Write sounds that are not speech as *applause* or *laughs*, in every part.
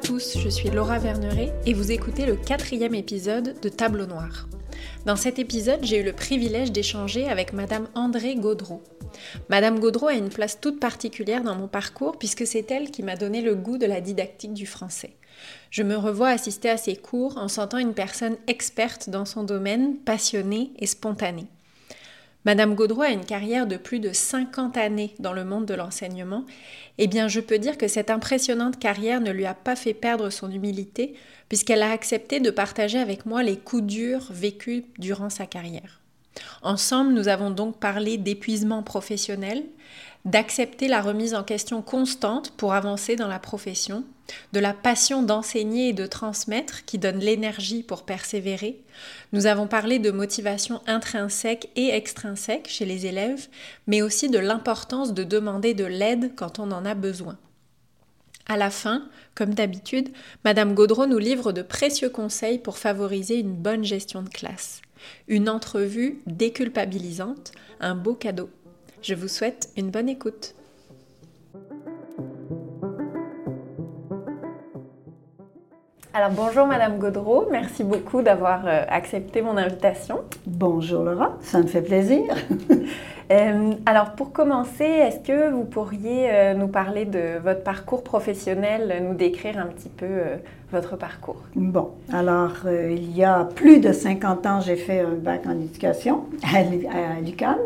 À tous, je suis Laura Verneret et vous écoutez le quatrième épisode de Tableau Noir. Dans cet épisode, j'ai eu le privilège d'échanger avec Madame André Gaudreau. Madame Gaudreau a une place toute particulière dans mon parcours puisque c'est elle qui m'a donné le goût de la didactique du français. Je me revois assister à ses cours en sentant une personne experte dans son domaine, passionnée et spontanée. Madame Gaudreau a une carrière de plus de 50 années dans le monde de l'enseignement, eh bien je peux dire que cette impressionnante carrière ne lui a pas fait perdre son humilité, puisqu'elle a accepté de partager avec moi les coups durs vécus durant sa carrière. Ensemble, nous avons donc parlé d'épuisement professionnel, d'accepter la remise en question constante pour avancer dans la profession, de la passion d'enseigner et de transmettre qui donne l'énergie pour persévérer. Nous avons parlé de motivation intrinsèque et extrinsèque chez les élèves, mais aussi de l'importance de demander de l'aide quand on en a besoin. À la fin, comme d'habitude, Madame Gaudreau nous livre de précieux conseils pour favoriser une bonne gestion de classe. Une entrevue déculpabilisante, un beau cadeau. Je vous souhaite une bonne écoute. Alors bonjour Madame Gaudreau, merci beaucoup d'avoir euh, accepté mon invitation. Bonjour Laura, ça me fait plaisir. *laughs* Euh, alors pour commencer, est-ce que vous pourriez euh, nous parler de votre parcours professionnel, nous décrire un petit peu votre parcours? Bon, alors il y a plus de 50 ans, j'ai fait un bac en éducation à l'UQAM.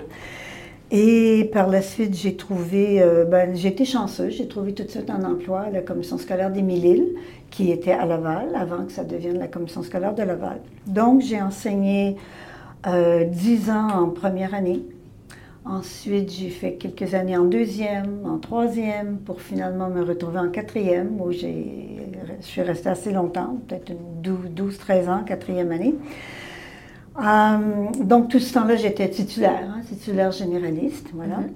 Et par la suite, j'ai trouvé, euh, ben, j'ai été chanceuse, j'ai trouvé tout de suite un emploi à la commission scolaire d'Émile-Île, qui était à Laval, avant que ça devienne la commission scolaire de Laval. Donc, j'ai enseigné euh, dix ans en première année. Ensuite, j'ai fait quelques années en deuxième, en troisième, pour finalement me retrouver en quatrième, où je suis restée assez longtemps, peut-être 12-13 ans, quatrième année. Euh, donc, tout ce temps-là, j'étais titulaire, hein, titulaire généraliste, voilà. Mm-hmm.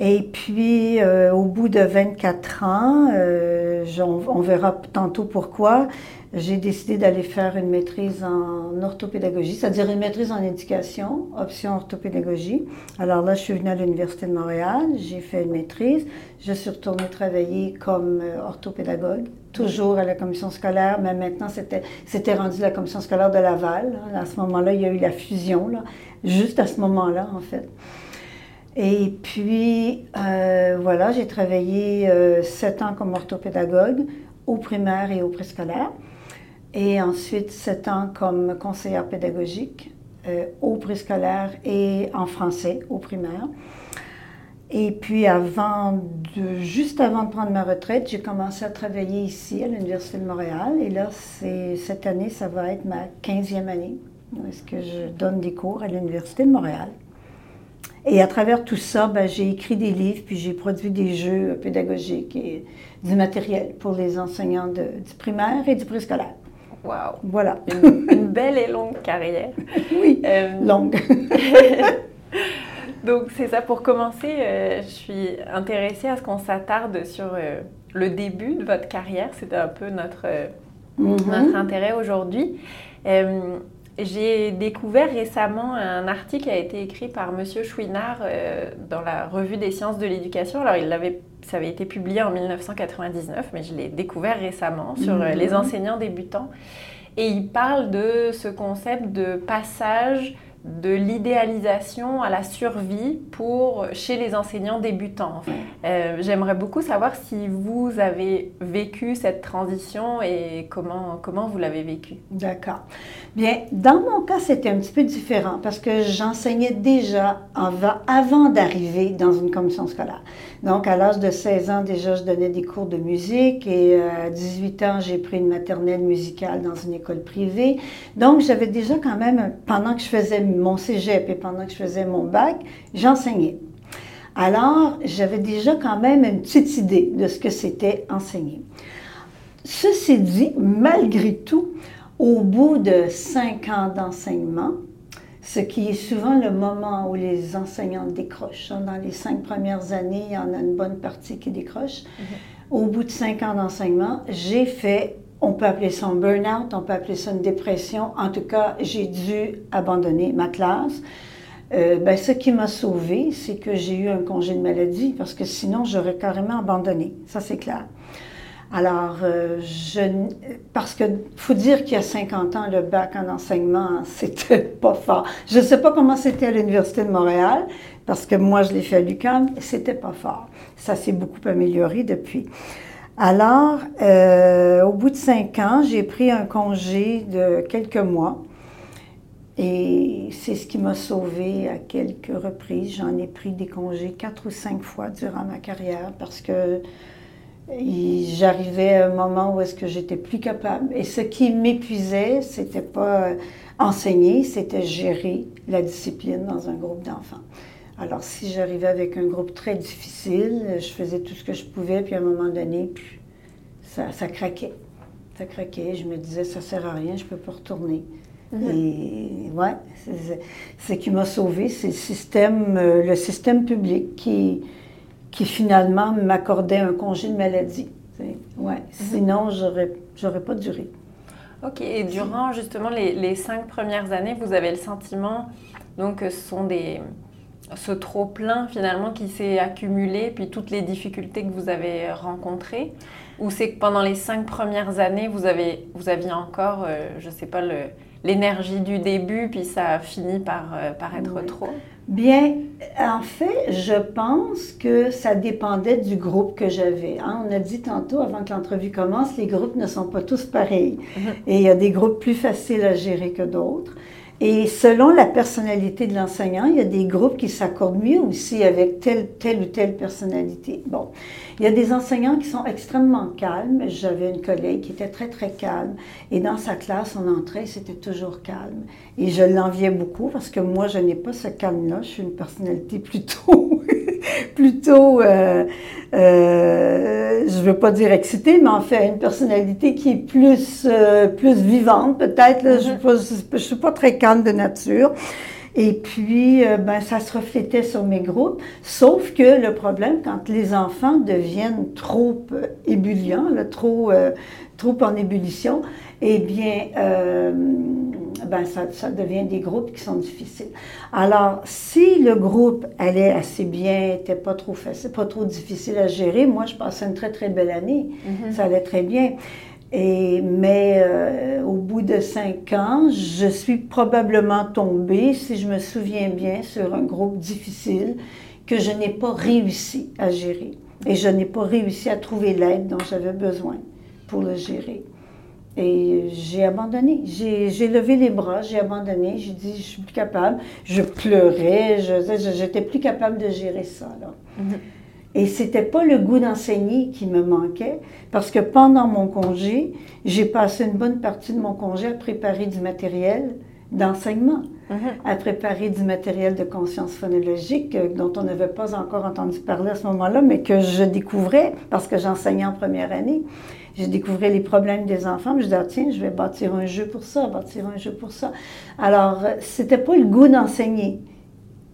Et puis, euh, au bout de 24 ans, euh, on, verra tantôt pourquoi, j'ai décidé d'aller faire une maîtrise en orthopédagogie, c'est-à-dire une maîtrise en éducation, option orthopédagogie. Alors là, je suis venue à l'Université de Montréal, j'ai fait une maîtrise, je suis retournée travailler comme orthopédagogue, toujours à la commission scolaire, mais maintenant c'était, rendu la commission scolaire de Laval. À ce moment-là, il y a eu la fusion, là, juste à ce moment-là, en fait. Et puis, euh, voilà, j'ai travaillé euh, sept ans comme orthopédagogue au primaire et au préscolaire. Et ensuite, sept ans comme conseillère pédagogique euh, au préscolaire et en français au primaire. Et puis, avant de, juste avant de prendre ma retraite, j'ai commencé à travailler ici à l'Université de Montréal. Et là, c'est, cette année, ça va être ma 15e année où est-ce que je donne des cours à l'Université de Montréal. Et à travers tout ça, ben, j'ai écrit des livres, puis j'ai produit des jeux pédagogiques et du matériel pour les enseignants de, du primaire et du préscolaire. Wow! Voilà. Une, belle et longue carrière. *laughs* oui, euh, longue. *laughs* Donc, c'est ça. Pour commencer, euh, je suis intéressée à ce qu'on s'attarde sur euh, le début de votre carrière. C'était un peu notre, mm-hmm. notre intérêt aujourd'hui. J'ai découvert récemment un article qui a été écrit par Monsieur Chouinard euh, dans la revue des sciences de l'éducation. Alors, il avait, ça avait été publié en 1999, mais je l'ai découvert récemment sur euh, les mhm. enseignants débutants. Et il parle de ce concept de passage de l'idéalisation à la survie pour chez les enseignants débutants. Euh, j'aimerais beaucoup savoir si vous avez vécu cette transition et comment, comment vous l'avez vécu. D'accord. Bien, dans mon cas, c'était un petit peu différent parce que j'enseignais déjà avant d'arriver dans une commission scolaire. Donc, à l'âge de 16 ans, déjà, je donnais des cours de musique et euh, à 18 ans, j'ai pris une maternelle musicale dans une école privée. Donc, j'avais déjà quand même, pendant que je faisais mon cégep et pendant que je faisais mon bac, j'enseignais. Alors, j'avais déjà quand même une petite idée de ce que c'était enseigner. Ceci dit, malgré tout, au bout de cinq ans d'enseignement, ce qui est souvent le moment où les enseignants décrochent. Hein, dans les cinq premières années, il y en a une bonne partie qui décroche. Mm-hmm. Au bout de cinq ans d'enseignement, j'ai fait on peut appeler ça un burn-out, on peut appeler ça une dépression. En tout cas, j'ai dû abandonner ma classe. Euh, ben, ce qui m'a sauvée, c'est que j'ai eu un congé de maladie, parce que sinon, j'aurais carrément abandonné. Ça, c'est clair. Alors, euh, je, parce que faut dire qu'il y a 50 ans, le bac en enseignement, *laughs* c'était pas fort. Je ne sais pas comment c'était à l'Université de Montréal, parce que moi, je l'ai fait à l'UQAM, c'était pas fort. Ça s'est beaucoup amélioré depuis. Alors, euh, au bout de cinq ans, j'ai pris un congé de quelques mois. Et c'est ce qui m'a sauvé à quelques reprises. J'en ai pris des congés quatre ou cinq fois durant ma carrière parce que j'arrivais à un moment où est-ce que j'étais plus capable. Et ce qui m'épuisait, c'était pas enseigner, c'était gérer la discipline dans un groupe d'enfants. Alors, si j'arrivais avec un groupe très difficile, je faisais tout ce que je pouvais, puis à un moment donné, ça, ça craquait. Ça craquait. Je me disais, ça sert à rien, je peux pas retourner. Mhm. Et ouais, ce qui m'a sauvé, c'est le système, euh, le système public qui, qui finalement m'accordait un congé de maladie. Ouais. Mhm. Sinon, j'aurais, j'aurais pas duré. OK. Et durant justement les, les, cinq premières années, vous avez le sentiment donc, que ce sont des, ce trop-plein finalement qui s'est accumulé, puis toutes les difficultés que vous avez rencontrées? Ou c'est que pendant les cinq premières années, vous, avez, vous aviez encore, euh, je ne sais pas, l'énergie du début, puis ça a fini par, euh, par être trop? Bien, en fait, je pense que ça dépendait du groupe que j'avais. Hein. On a dit tantôt, avant que l'entrevue commence, les groupes ne sont pas tous pareils. Mhm. Et il y a des groupes plus faciles à gérer que d'autres. Et selon la personnalité de l'enseignant, il y a des groupes qui s'accordent mieux aussi avec telle, telle ou telle personnalité. Bon, il y a des enseignants qui sont extrêmement calmes. J'avais une collègue qui était très, très calme. Et dans sa classe, on entrait, c'était toujours calme. Et je l'enviais beaucoup parce que moi, je n'ai pas ce calme-là. Je suis une personnalité *laughs* plutôt, *laughs* plutôt, euh, euh, je ne veux pas dire excitée, mais en fait, une personnalité qui est plus, euh, plus vivante, peut-être. Je ne suis pas très calme de nature. Et puis, ben, ça se reflétait sur mes groupes. Sauf que le problème, quand les enfants deviennent trop ébulliants, trop, euh, trop en ébullition, eh bien, ben, ça, ça, devient des groupes qui sont difficiles. Alors, si le groupe allait assez bien, n'était pas trop facile, pas trop difficile à gérer, moi, je passais une très, très belle année. Mm-hmm. Ça allait très bien. Et, mais euh, au bout de cinq ans, je suis probablement tombée, si je me souviens bien, sur un groupe difficile que je n'ai pas réussi à gérer. Et je n'ai pas réussi à trouver l'aide dont j'avais besoin pour le gérer. Et j'ai abandonné. J'ai levé les bras, j'ai abandonné. J'ai dit, je suis plus capable. Je pleurais, j'étais plus capable de gérer ça. Là. Mm-hmm. Et c'était pas le goût d'enseigner qui me manquait, parce que pendant mon congé, j'ai passé une bonne partie de mon congé à préparer du matériel d'enseignement, mhm. à préparer du matériel de conscience phonologique euh, dont on n'avait pas encore entendu parler à ce moment-là, mais que je découvrais parce que j'enseignais en première année. Je découvrais les problèmes des enfants, je disais, ah, tiens, je vais bâtir un jeu pour ça, bâtir un jeu pour ça. Alors, euh, c'était pas le goût d'enseigner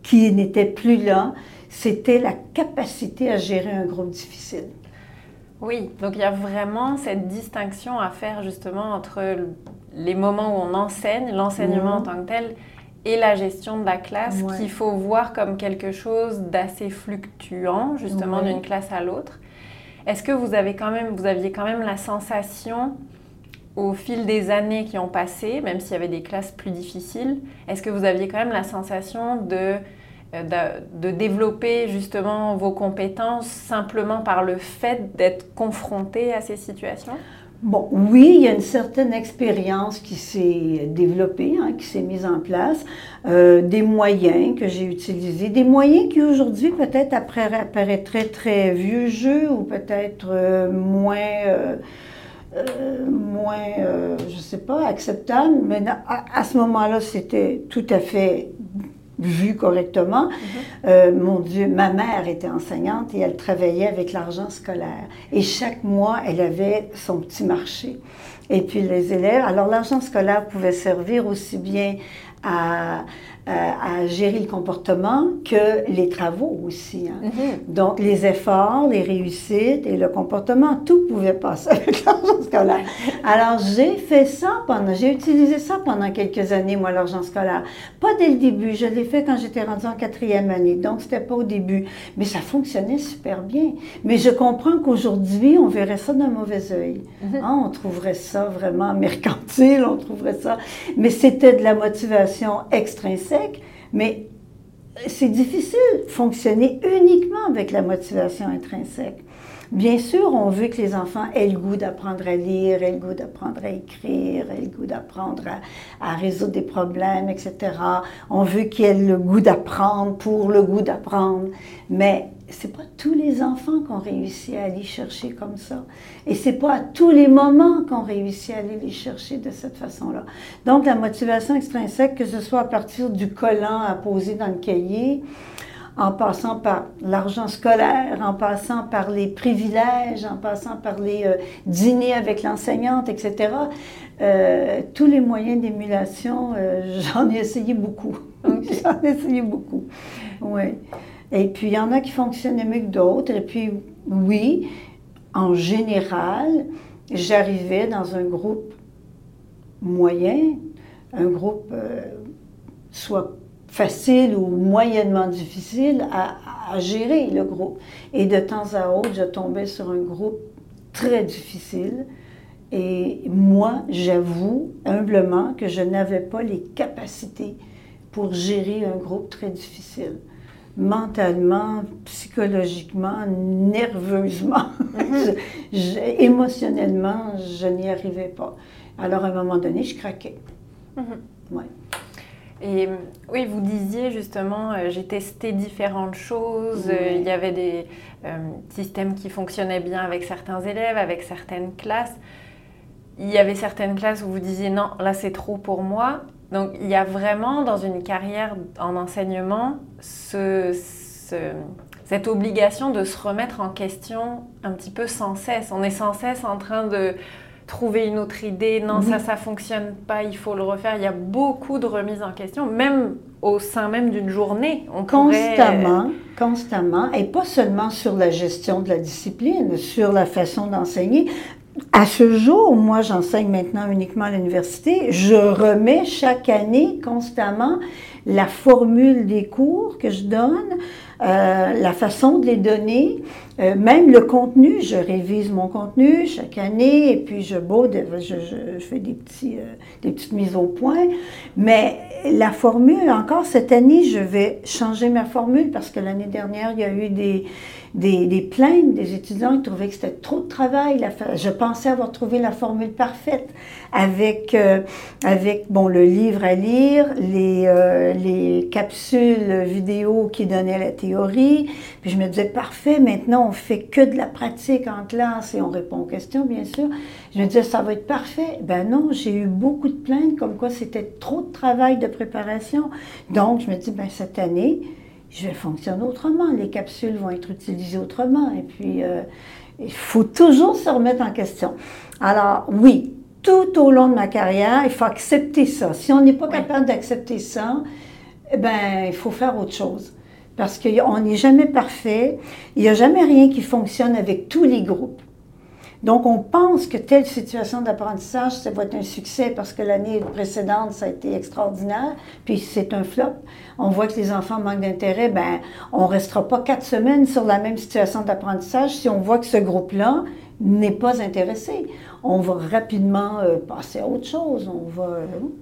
qui n'était plus là, c'était la capacité à gérer un groupe difficile. Oui, donc il y a vraiment cette distinction à faire justement entre les moments où on enseigne, l'enseignement en mhm. tant que tel, et la gestion de la classe qu'il faut voir comme quelque chose d'assez fluctuant justement d'une classe à l'autre. Est-ce que vous avez quand même, vous aviez quand même la sensation au fil des années qui ont passé, même s'il y avait des classes plus difficiles, est-ce que vous aviez quand même la sensation de euh, de, développer justement vos compétences simplement par le fait d'être confronté à ces situations? Bon, oui, il y a une certaine expérience qui s'est développée, hein, qui s'est mise en place, euh, des moyens que j'ai utilisés, des moyens qui aujourd'hui peut-être apparaîtraient très vieux jeu ou peut-être euh, moins, moins je sais pas, acceptable, mais à ce moment-là, c'était tout à fait vu correctement. Mhm. Euh, mon Dieu, ma mère était enseignante et elle travaillait avec l'argent scolaire. Et chaque mois, elle avait son petit marché. Et puis les élèves, alors l'argent scolaire pouvait servir aussi bien à, à gérer le comportement que les travaux aussi. Hein. Mhm. Donc, les efforts, les réussites et le comportement, tout pouvait passer avec *laughs* l'argent scolaire. Alors, j'ai fait ça pendant, j'ai utilisé ça pendant quelques années, moi, l'argent scolaire. Pas dès le début, je l'ai fait quand j'étais rendue en quatrième année, donc c'était pas au début. Mais ça fonctionnait super bien. Mais je comprends qu'aujourd'hui, on verrait ça d'un mauvais œil. Mhm. Hein, on trouverait ça vraiment *laughs* mercantile, on trouverait ça. Mais c'était de la motivation extrinsèque, mais c'est difficile de fonctionner uniquement avec la motivation intrinsèque. Bien sûr, on veut que les enfants aient le goût d'apprendre à lire, aient le goût d'apprendre à écrire, aient le goût d'apprendre à, à résoudre des problèmes, etc. On veut qu'ils aient le goût d'apprendre pour le goût d'apprendre. Mais c'est pas tous les enfants qu'on réussit à aller chercher comme ça. Et c'est pas à tous les moments qu'on réussit à aller les chercher de cette façon-là. Donc, la motivation extrinsèque, que ce soit à partir du collant à poser dans le cahier, en passant par l'argent scolaire, en passant par les privilèges, en passant par les euh, dîners avec l'enseignante, etc. Euh, tous les moyens d'émulation, euh, *laughs* j'en ai essayé beaucoup. *laughs* j'en ai essayé beaucoup. Oui. Et puis, il y en a qui fonctionnaient mieux que d'autres. Et puis, oui, en général, j'arrivais dans un groupe moyen, un groupe euh, soit facile ou moyennement difficile à, à, gérer le groupe. Et de temps à autre, je tombais sur un groupe très difficile. Et moi, j'avoue humblement que je n'avais pas les capacités pour gérer un groupe très difficile. Mentalement, psychologiquement, nerveusement, *laughs* je, je, émotionnellement, je n'y arrivais pas. Alors, à un moment donné, je craquais. Mhm. Ouais. Et oui, vous disiez justement, euh, j'ai testé différentes choses. Euh, il y avait des euh, systèmes qui fonctionnaient bien avec certains élèves, avec certaines classes. Il y avait certaines classes où vous disiez non, là c'est trop pour moi. Donc il y a vraiment dans une carrière en enseignement ce, ce, cette obligation de se remettre en question un petit peu sans cesse. On est sans cesse en train de trouver une autre idée, non, Mhm. ça, ça fonctionne pas, il faut le refaire. Il y a beaucoup de remises en question, même au sein même d'une journée. On pourrait- Constamment, constamment, et pas seulement sur la gestion de la discipline, sur la façon d'enseigner. À ce jour, moi j'enseigne maintenant uniquement à l'université, je remets chaque année constamment la formule des cours que je donne, euh, la façon de les donner, euh, même le contenu, je révise mon contenu chaque année et puis je baude, je, fais des, petits, euh, des petites mises au point. Mais la formule, encore cette année, je vais changer ma formule parce que l'année dernière, il y a eu des, des, plaintes des étudiants qui trouvaient que c'était trop de travail. Je pensais avoir trouvé la formule parfaite avec, euh, avec bon, le livre à lire, les, les capsules vidéo qui donnaient la théorie. Puis je me disais, parfait, maintenant on fait que de la pratique en classe et on répond aux questions, bien sûr. Je me disais, ça va être parfait. Ben non, j'ai eu beaucoup de plaintes comme quoi c'était trop de travail de préparation. Donc, je me dis, ben cette année, je vais fonctionner autrement. Les capsules vont être utilisées autrement. Et puis, euh, il faut toujours se remettre en question. Alors, oui, tout au long de ma carrière, il faut accepter ça. Si on n'est pas capable d'accepter ça, eh ben, il faut faire autre chose. Parce qu'on n'est jamais parfait. Il n'y a jamais rien qui fonctionne avec tous les groupes. Donc, on pense que telle situation d'apprentissage, ça va être un succès parce que l'année précédente, ça a été extraordinaire, puis c'est un flop. On voit que les enfants manquent d'intérêt, ben, on ne restera pas quatre semaines sur la même situation d'apprentissage si on voit que ce groupe-là n'est pas intéressé. On va rapidement euh, passer à autre chose. On va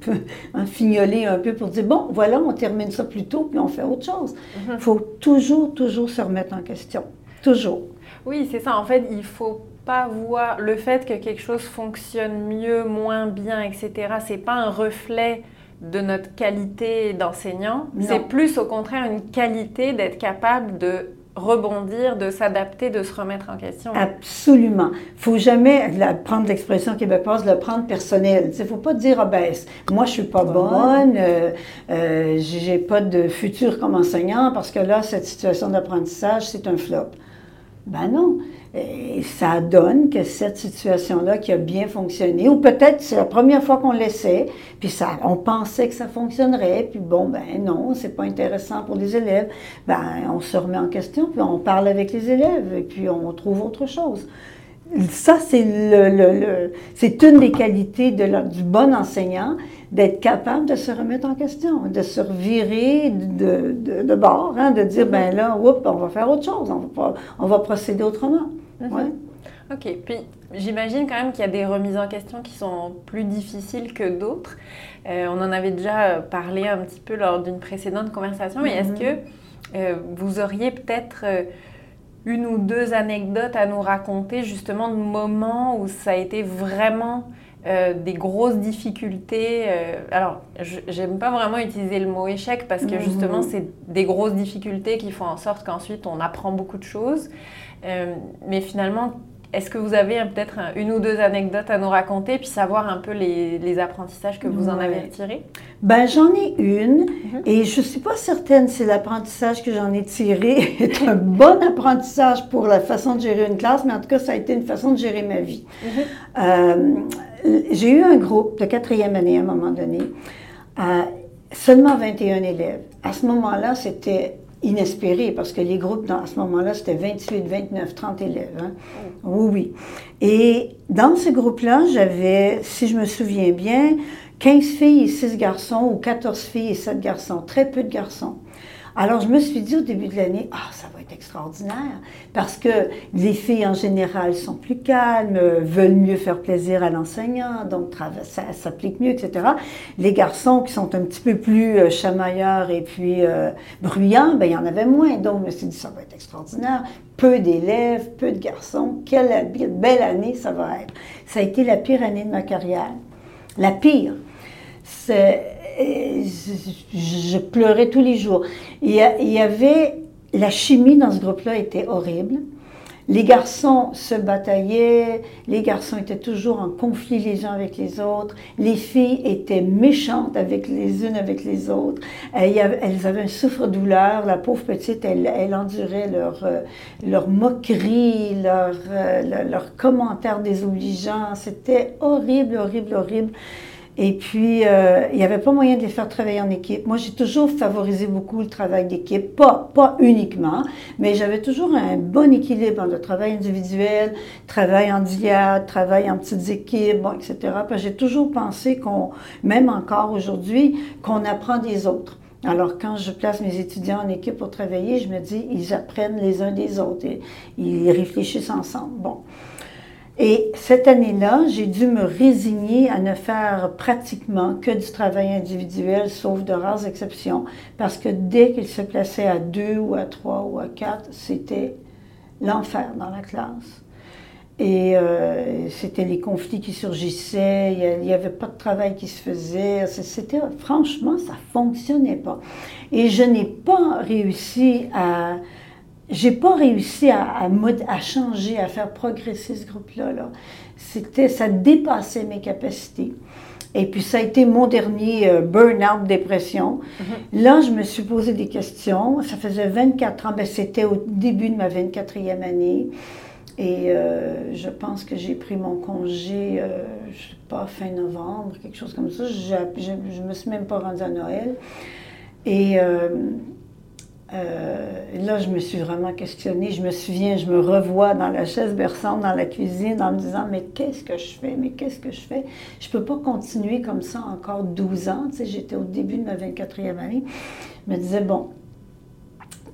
euh, *laughs* fignoler un peu pour dire, bon, voilà, on termine ça plus tôt, puis on fait autre chose. Il Mhm. faut toujours, toujours se remettre en question. Toujours. Oui, c'est ça. En fait, il faut pas voir le fait que quelque chose fonctionne mieux, moins bien, etc. C'est pas un reflet de notre qualité d'enseignant. C'est plus au contraire une qualité d'être capable de rebondir, de s'adapter, de se remettre en question. Absolument. Il faut jamais la- prendre l'expression québécoise, le prendre personnel. Il ne faut pas dire, ah ben, moi, je suis pas bonne, euh, euh, j'ai pas de futur comme enseignant parce que là, cette situation d'apprentissage, c'est un flop. Ben non. Et ça donne que cette situation-là qui a bien fonctionné, ou peut-être c'est la première fois qu'on l'essaie, puis ça, on pensait que ça fonctionnerait, puis bon, ben non, c'est pas intéressant pour les élèves. Ben, on se remet en question, puis on parle avec les élèves, et puis on trouve autre chose. Ça, c'est une des qualités du bon enseignant, d'être capable de se remettre en question, de se revirer de, bord, hein, de dire, ben là, oups, on va faire autre chose, on va procéder autrement. Mhm. OK. Puis j'imagine quand même qu'il y a des remises en question qui sont plus difficiles que d'autres. Euh, on en avait déjà parlé un petit peu lors d'une précédente conversation, mais est-ce mhm. que euh, vous auriez peut-être euh, une ou deux anecdotes à nous raconter justement de moments où ça a été vraiment des grosses difficultés. alors, j'aime pas vraiment utiliser le mot échec parce que mhm. justement, c'est des grosses difficultés qui font en sorte qu'ensuite on apprend beaucoup de choses. Mais finalement, est-ce que vous avez peut-être une ou deux anecdotes à nous raconter, puis savoir un peu les, apprentissages que vous en avez tirés? Ben, j'en ai une, mhm. et je ne suis pas certaine si l'apprentissage que j'en ai tiré *laughs* est un bon apprentissage pour la façon de gérer une classe, mais en tout cas, ça a été une façon de gérer ma vie. Mhm. Euh, j'ai eu un groupe de quatrième année à un moment donné, euh, seulement 21 élèves. À ce moment-là, c'était inespéré parce que les groupes, dans, à ce moment-là, c'était 28, 29, 30 élèves. Hein. Oui, oui. Et dans ce groupe-là, j'avais, si je me souviens bien, 15 filles et 6 garçons ou 14 filles et 7 garçons, très peu de garçons. Alors, je me suis dit au début de l'année, ah, ça va extraordinaire, parce que les filles en général sont plus calmes, veulent mieux faire plaisir à l'enseignant, donc ça s'applique mieux, etc. Les garçons qui sont un petit peu plus euh, chamailleurs et puis euh, bruyants, ben, il y en avait moins. Donc, je me suis dit, ça va être extraordinaire. Peu d'élèves, peu de garçons. Quelle belle année ça va être. Ça a été la pire année de ma carrière. La pire. C'est je, pleurais tous les jours. Il y, avait, la chimie dans ce groupe-là était horrible. Les garçons se bataillaient, les garçons étaient toujours en conflit les uns avec les autres, les filles étaient méchantes avec les unes avec les autres, elles, avaient un souffre-douleur, la pauvre petite, elle, endurait leur, euh, leur moquerie, leurs leur, leur commentaires désobligeants, c'était horrible, horrible, horrible. Et puis, euh, il n'y avait pas moyen de les faire travailler en équipe. Moi, j'ai toujours favorisé beaucoup le travail d'équipe, pas, pas uniquement, mais j'avais toujours un bon équilibre entre travail individuel, travail en diade, travail en petites équipes, bon, etc. J'ai toujours pensé qu'on, même encore aujourd'hui, qu'on apprend des autres. Alors, quand je place mes étudiants en équipe pour travailler, je me dis, ils apprennent les uns des autres et ils réfléchissent ensemble. Bon. Et cette année-là, j'ai dû me résigner à ne faire pratiquement que du travail individuel, sauf de rares exceptions, parce que dès qu'il se plaçait à deux ou à trois ou à quatre, c'était l'enfer dans la classe. Et euh, c'était les conflits qui surgissaient, il n'y avait pas de travail qui se faisait. C'était, franchement, ça fonctionnait pas. Et je n'ai pas réussi à, j'ai pas réussi à, à, changer, à faire progresser ce groupe-là. Là. C'était, ça dépassait mes capacités. Et puis ça a été mon dernier euh, burn-out, dépression. Mm-hmm. Là, je me suis posé des questions. Ça faisait 24 ans, ben, c'était au début de ma 24e année. Et euh, je pense que j'ai pris mon congé, euh, je sais pas, fin novembre, quelque chose comme ça. Je ne me suis même pas rendue à Noël. Et euh, là, je me suis vraiment questionnée. Je me souviens, je me revois dans la chaise berçante, dans la cuisine, en me disant Mais qu'est-ce que je fais? Mais qu'est-ce que je fais? Je ne peux pas continuer comme ça encore 12 ans. Tu sais, j'étais au début de ma 24e année. Je me disais Bon,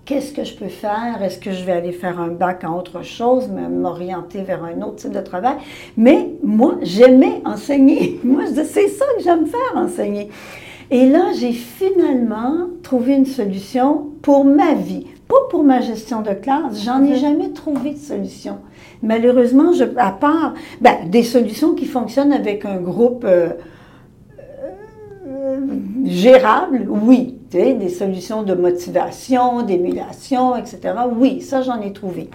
qu'est-ce que je peux faire? Est-ce que je vais aller faire un bac en autre chose, m'orienter vers un autre type de travail? Mais moi, j'aimais enseigner. *laughs* Moi, je disais, c'est ça que j'aime faire, enseigner. Et là, j'ai finalement trouvé une solution pour ma vie, pas pour ma gestion de classe. J'en ai jamais trouvé de solution. Malheureusement, je, à part ben, des solutions qui fonctionnent avec un groupe euh, euh, gérable, oui. Des solutions de motivation, d'émulation, etc. Oui, ça, j'en ai trouvé.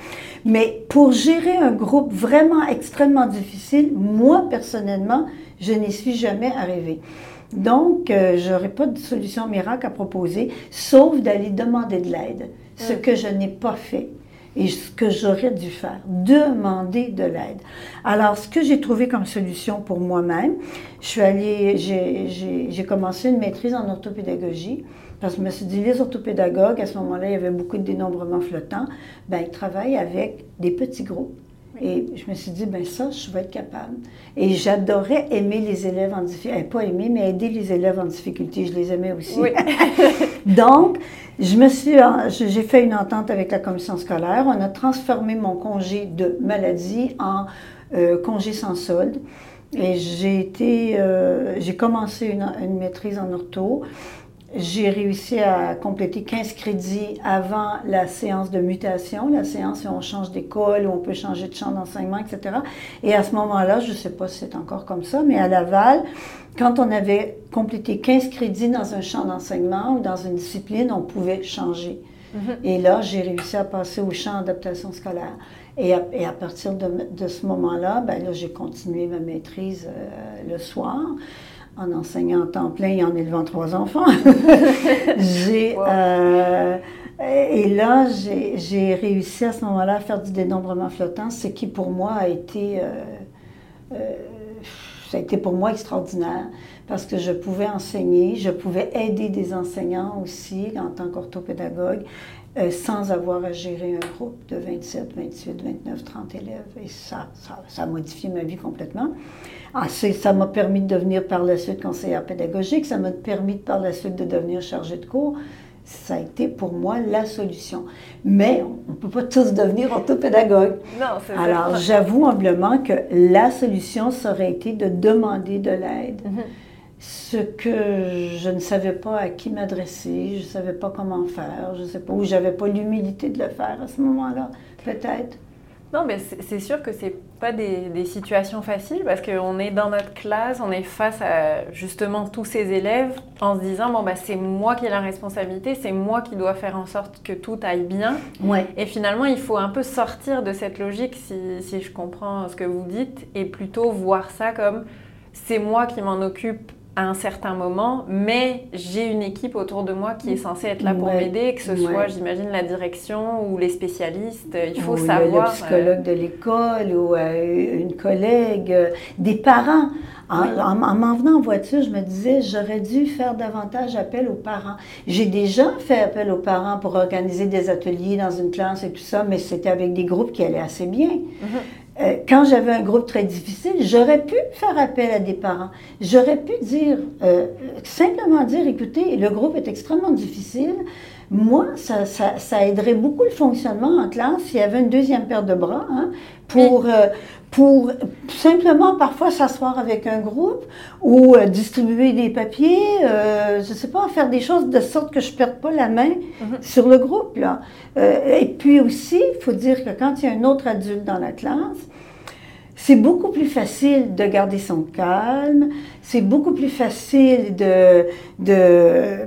Mais pour gérer un groupe vraiment extrêmement difficile, moi, personnellement, je n'y suis jamais arrivée. Donc, euh, je n'aurais pas de solution miracle à proposer, sauf d'aller demander de l'aide, ce que je n'ai pas fait. Et ce que j'aurais dû faire, demander de l'aide. Alors, ce que j'ai trouvé comme solution pour moi-même, je suis allée, j'ai commencé une maîtrise en orthopédagogie. Parce que je me suis dit, les orthopédagogues, à ce moment-là, il y avait beaucoup de dénombrements flottants, ben, ils travaillent avec des petits groupes. Et je me suis dit, ben ça, je vais être capable. Et j'adorais aimer les élèves en difficulté. Pas aimer, mais aider les élèves en difficulté. Je les aimais aussi. *laughs* Donc, je me suis, j'ai fait une entente avec la commission scolaire. On a transformé mon congé de maladie en euh, congé sans solde. Et j'ai été, euh, j'ai commencé une, une, maîtrise en ortho. J'ai réussi à compléter 15 crédits avant la séance de mutation, la séance où on change d'école, où on peut changer de champ d'enseignement, etc. Et à ce moment-là, je ne sais pas si c'est encore comme ça, mais à Laval, quand on avait complété 15 crédits dans un champ d'enseignement ou dans une discipline, on pouvait changer. Mm-hmm. Et là, j'ai réussi à passer au champ d'adaptation scolaire. Et à, et à, partir de, ce moment-là, ben là, j'ai continué ma maîtrise euh, le soir en enseignant en temps plein et en élevant trois enfants. *laughs* j'ai, euh, et là, j'ai réussi à ce moment-là à faire du dénombrement flottant, ce qui pour moi a été, euh, euh, ça a été pour moi extraordinaire parce que je pouvais enseigner, je pouvais aider des enseignants aussi en tant qu'orthopédagogue sans avoir à gérer un groupe de 27, 28, 29, 30 élèves. Et ça, ça, ça a modifié ma vie complètement. Ah, ça m'a permis de devenir par la suite conseillère pédagogique, ça m'a permis par la suite de devenir chargée de cours. Ça a été pour moi la solution. Mais on ne peut pas tous devenir orthopédagogue. Non, c'est Alors, j'avoue humblement que la solution, ça aurait été de demander de l'aide. Mm-hmm. Ce que je ne savais pas à qui m'adresser, je ne savais pas comment faire, je ne sais pas, ou j'avais pas l'humilité de le faire à ce moment-là, peut-être. Non, mais c'est sûr que c'est pas des, situations faciles parce qu'on est dans notre classe, on est face à justement tous ces élèves en se disant bon bah c'est moi qui ai la responsabilité, c'est moi qui dois faire en sorte que tout aille bien. Ouais. Et finalement il faut un peu sortir de cette logique si, si je comprends ce que vous dites et plutôt voir ça comme c'est moi qui m'en occupe à un certain moment, mais j'ai une équipe autour de moi qui est censée être là pour m'aider, que ce soit, j'imagine, la direction ou les spécialistes. Il faut savoir. Le psychologue de l'école ou euh, une collègue, euh, des parents. En m'en venant en voiture, je me disais, j'aurais dû faire davantage appel aux parents. J'ai déjà fait appel aux parents pour organiser des ateliers dans une classe et tout ça, mais c'était avec des groupes qui allaient assez bien. Mm-hmm. Euh, quand j'avais un groupe très difficile, j'aurais pu faire appel à des parents. J'aurais pu dire, euh, simplement dire, écoutez, le groupe est extrêmement difficile. Moi, ça, ça, ça aiderait beaucoup le fonctionnement en classe s'il y avait une deuxième paire de bras hein, pour, euh, pour simplement parfois s'asseoir avec un groupe ou distribuer des papiers, je ne sais pas, faire des choses de sorte que je ne perde pas la main mm-hmm. sur le groupe. Là. et puis aussi, il faut dire que quand il y a un autre adulte dans la classe, c'est beaucoup plus facile de garder son calme, c'est beaucoup plus facile de, de,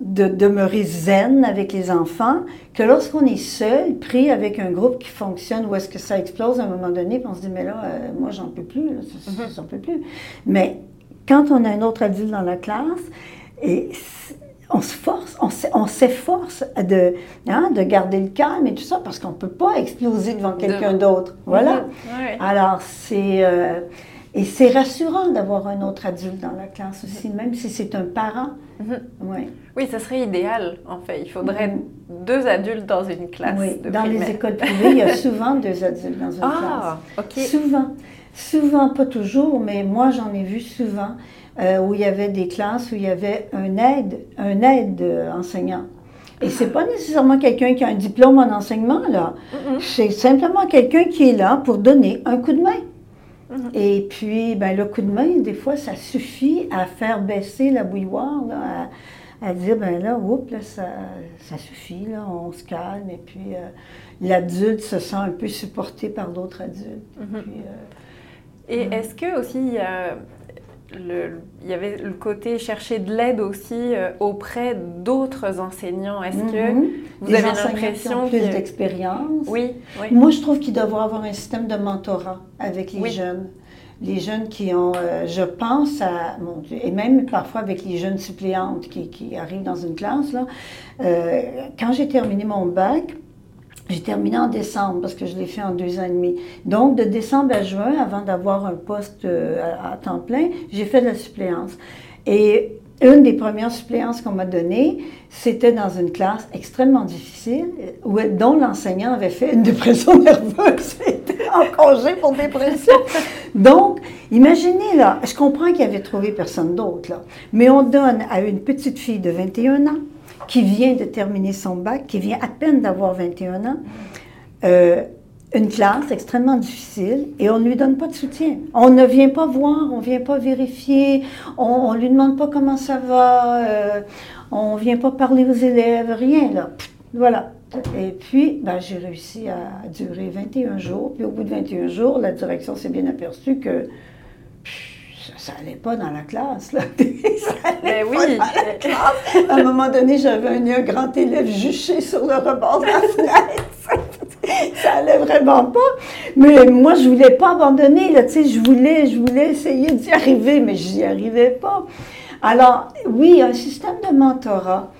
de, demeurer zen avec les enfants que lorsqu'on est seul, pris avec un groupe qui fonctionne, où est-ce que ça explose à un moment donné, puis on se dit, mais là, euh, moi, j'en peux plus, mm-hmm. j'en peux plus. Mais quand on a un autre adulte dans la classe, et on se force, on s'efforce de, hein, de garder le calme et tout ça parce qu'on ne peut pas exploser devant quelqu'un d'autre. Voilà. Mhm. Alors, c'est. Euh, et c'est rassurant d'avoir un autre adulte dans la classe aussi, même si c'est un parent. Mhm. Oui, ça serait idéal, en fait. Il faudrait mhm. deux adultes dans une classe. Oui, dans les écoles privées, il y a *laughs* souvent deux adultes dans une ah, classe. Souvent. Souvent, pas toujours, mais moi, j'en ai vu souvent. Euh, où il y avait des classes où il y avait un aide, un aide enseignant. Et c'est pas nécessairement quelqu'un qui a un diplôme en enseignement, là. C'est simplement quelqu'un qui est là pour donner un coup de main. Mm-hmm. Et puis, ben, le coup de main, des fois, ça suffit à faire baisser la bouilloire, là, à, dire, ben là, oups, là, ça, ça, suffit, là, on se calme. Et puis, euh, l'adulte se sent un peu supporté par d'autres adultes. Mm-hmm. Euh, et, est-ce que aussi, il y a il y avait le côté chercher de l'aide aussi euh, auprès d'autres enseignants. Est-ce que mhm. vous avez l'impression plus d'expérience oui, Moi, je trouve qu'il y avoir un système de mentorat avec les jeunes. Les jeunes qui ont, euh, je pense à, et même parfois avec les jeunes suppléantes qui, qui arrivent dans une classe. Là, euh, quand j'ai terminé mon bac, J'ai terminé en décembre parce que je l'ai fait en deux ans et demi. Donc, de décembre à juin, avant d'avoir un poste euh, à, temps plein, j'ai fait de la suppléance. Et une des premières suppléances qu'on m'a données, c'était dans une classe extrêmement difficile, où, dont l'enseignant avait fait une dépression *laughs* nerveuse. C'était en congé pour dépression. Donc, imaginez là, je comprends qu'il avait trouvé personne d'autre là, mais on donne à une petite fille de 21 ans qui vient de terminer son bac, qui vient à peine d'avoir 21 ans, euh, une classe extrêmement difficile et on ne lui donne pas de soutien. On ne vient pas voir, on ne vient pas vérifier, on ne lui demande pas comment ça va, euh, on ne vient pas parler aux élèves, rien là. Voilà. Et puis, ben, j'ai réussi à durer 21 jours. Puis au bout de 21 jours, la direction s'est bien aperçue que ça n'allait pas dans la classe. Là. *laughs* ça allait ben oui. pas dans la classe. *laughs* À un moment donné, j'avais un, grand élève juché sur le rebord de la *laughs* fenêtre. ça allait vraiment pas. Mais moi, je voulais pas abandonner. Là, je, voulais, je voulais essayer d'y arriver, mais je n'y arrivais pas. Alors, oui, un système de mentorat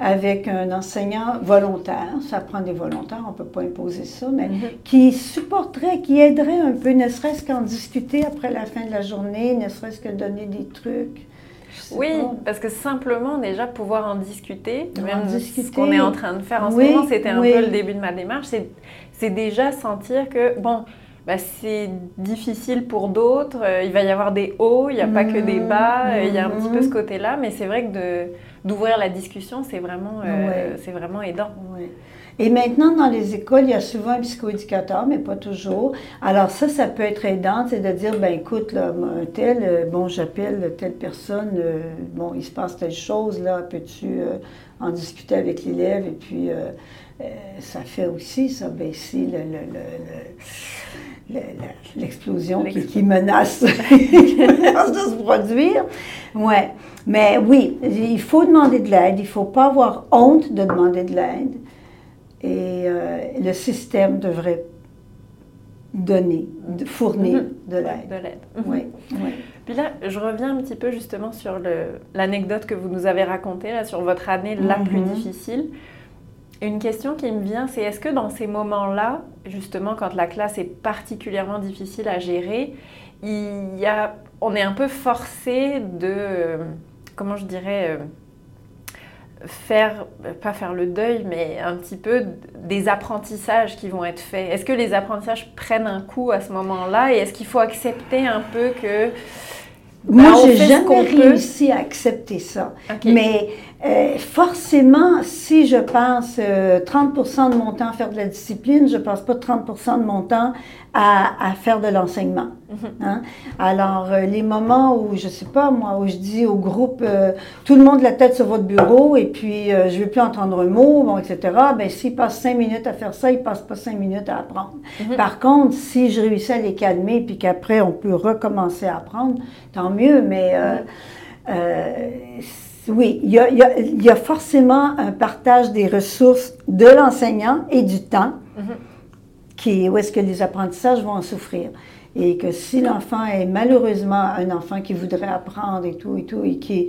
avec un enseignant volontaire, ça prend des volontaires, on ne peut pas imposer ça, mais mhm. qui supporterait, qui aiderait un peu, ne serait-ce qu'en discuter après la fin de la journée, ne serait-ce que donner des trucs. Oui, parce que simplement déjà pouvoir en discuter, même ce qu'on est en train de faire en ce moment, c'était un peu le début de ma démarche, c'est déjà sentir que, bon, bah, c'est difficile pour d'autres, euh, il va y avoir des hauts, il n'y a pas que des bas, euh, il y a un petit peu ce mhm. côté-là, mais c'est vrai que d'ouvrir la discussion, c'est vraiment, euh, c'est vraiment aidant. Et maintenant, dans les écoles, il y a souvent un psychoéducateur, mais pas toujours. Alors ça, ça peut être aidant, c'est de dire, ben écoute, là, tel, euh, bon, j'appelle telle personne, euh, bon, il se passe telle chose, là, peux-tu en discuter avec l'élève? Et puis, ça fait aussi, ça, baisser le, l'explosion qui, menace, *laughs* qui menace de se produire. Ouais. Mais oui, il faut demander de l'aide, il ne faut pas avoir honte de demander de l'aide. Et euh, le système devrait donner, fournir mm-hmm. de l'aide. De l'aide. Oui, oui. Puis là, je reviens un petit peu justement sur l'anecdote que vous nous avez racontée, là, sur votre année la plus mm-hmm. difficile. Une question qui me vient, c'est est-ce que dans ces moments-là, justement quand la classe est particulièrement difficile à gérer, il y a, on est un peu forcé de comment je dirais, euh, faire, pas faire le deuil, mais un petit peu des apprentissages qui vont être faits. Est-ce que les apprentissages prennent un coup à ce moment-là et est-ce qu'il faut accepter un peu que... Moi, ben, j'ai jamais réussi à accepter ça. Mais euh, forcément, si je passe 30% euh, de mon temps à faire de la discipline, je passe pas 30% de mon temps à, faire de l'enseignement. Mhm. Hein. Alors, euh, les moments où, je sais pas, moi, où je dis au groupe, tout le monde la tête sur votre bureau et puis je ne veux plus entendre un mot, bon, etc., ben s'ils passent cinq minutes à faire ça, ils passent pas cinq minutes à apprendre. Mhm. Par contre, si je réussis à les calmer puis qu'après on peut recommencer à apprendre, tant mieux, mais... Oui, il y, a, forcément un partage des ressources de l'enseignant et du temps mm-hmm. qui, où est-ce que les apprentissages vont en souffrir. Et que si l'enfant est malheureusement un enfant qui voudrait apprendre et tout et tout et qui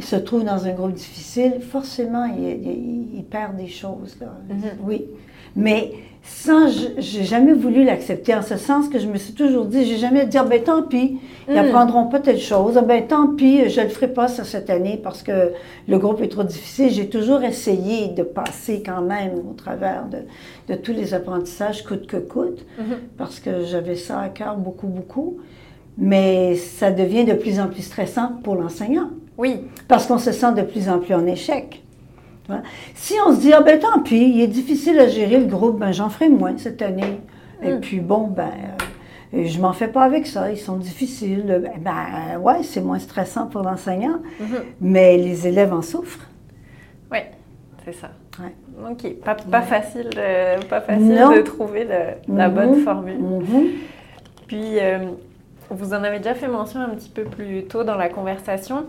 se trouve dans un groupe difficile, forcément, il, perd des choses. Là. Mm-hmm. Oui. Mais ça, j'ai jamais voulu l'accepter en ce sens que je me suis toujours dit, j'ai jamais dit, ah, ben tant pis, ils n'apprendront mm. pas telle chose, ah, ben tant pis, je ne le ferai pas ça cette année parce que le groupe est trop difficile. J'ai toujours essayé de passer quand même au travers de, tous les apprentissages coûte que coûte, mm-hmm. parce que j'avais ça à cœur beaucoup, beaucoup. Mais ça devient de plus en plus stressant pour l'enseignant. Oui. Parce qu'on se sent de plus en plus en échec. Si on se dit, ah ben tant pis, il est difficile à gérer le groupe, ben j'en ferai moins cette année. Et hmm. puis bon, ben, euh, je m'en fais pas avec ça, ils sont difficiles. Ben, ben ouais, c'est moins stressant pour l'enseignant, mais les élèves en souffrent. Oui, c'est ça. Ok, pas, pas facile, pas facile de trouver la bonne mhm. formule. Mhm. Puis, euh, vous en avez déjà fait mention un petit peu plus tôt dans la conversation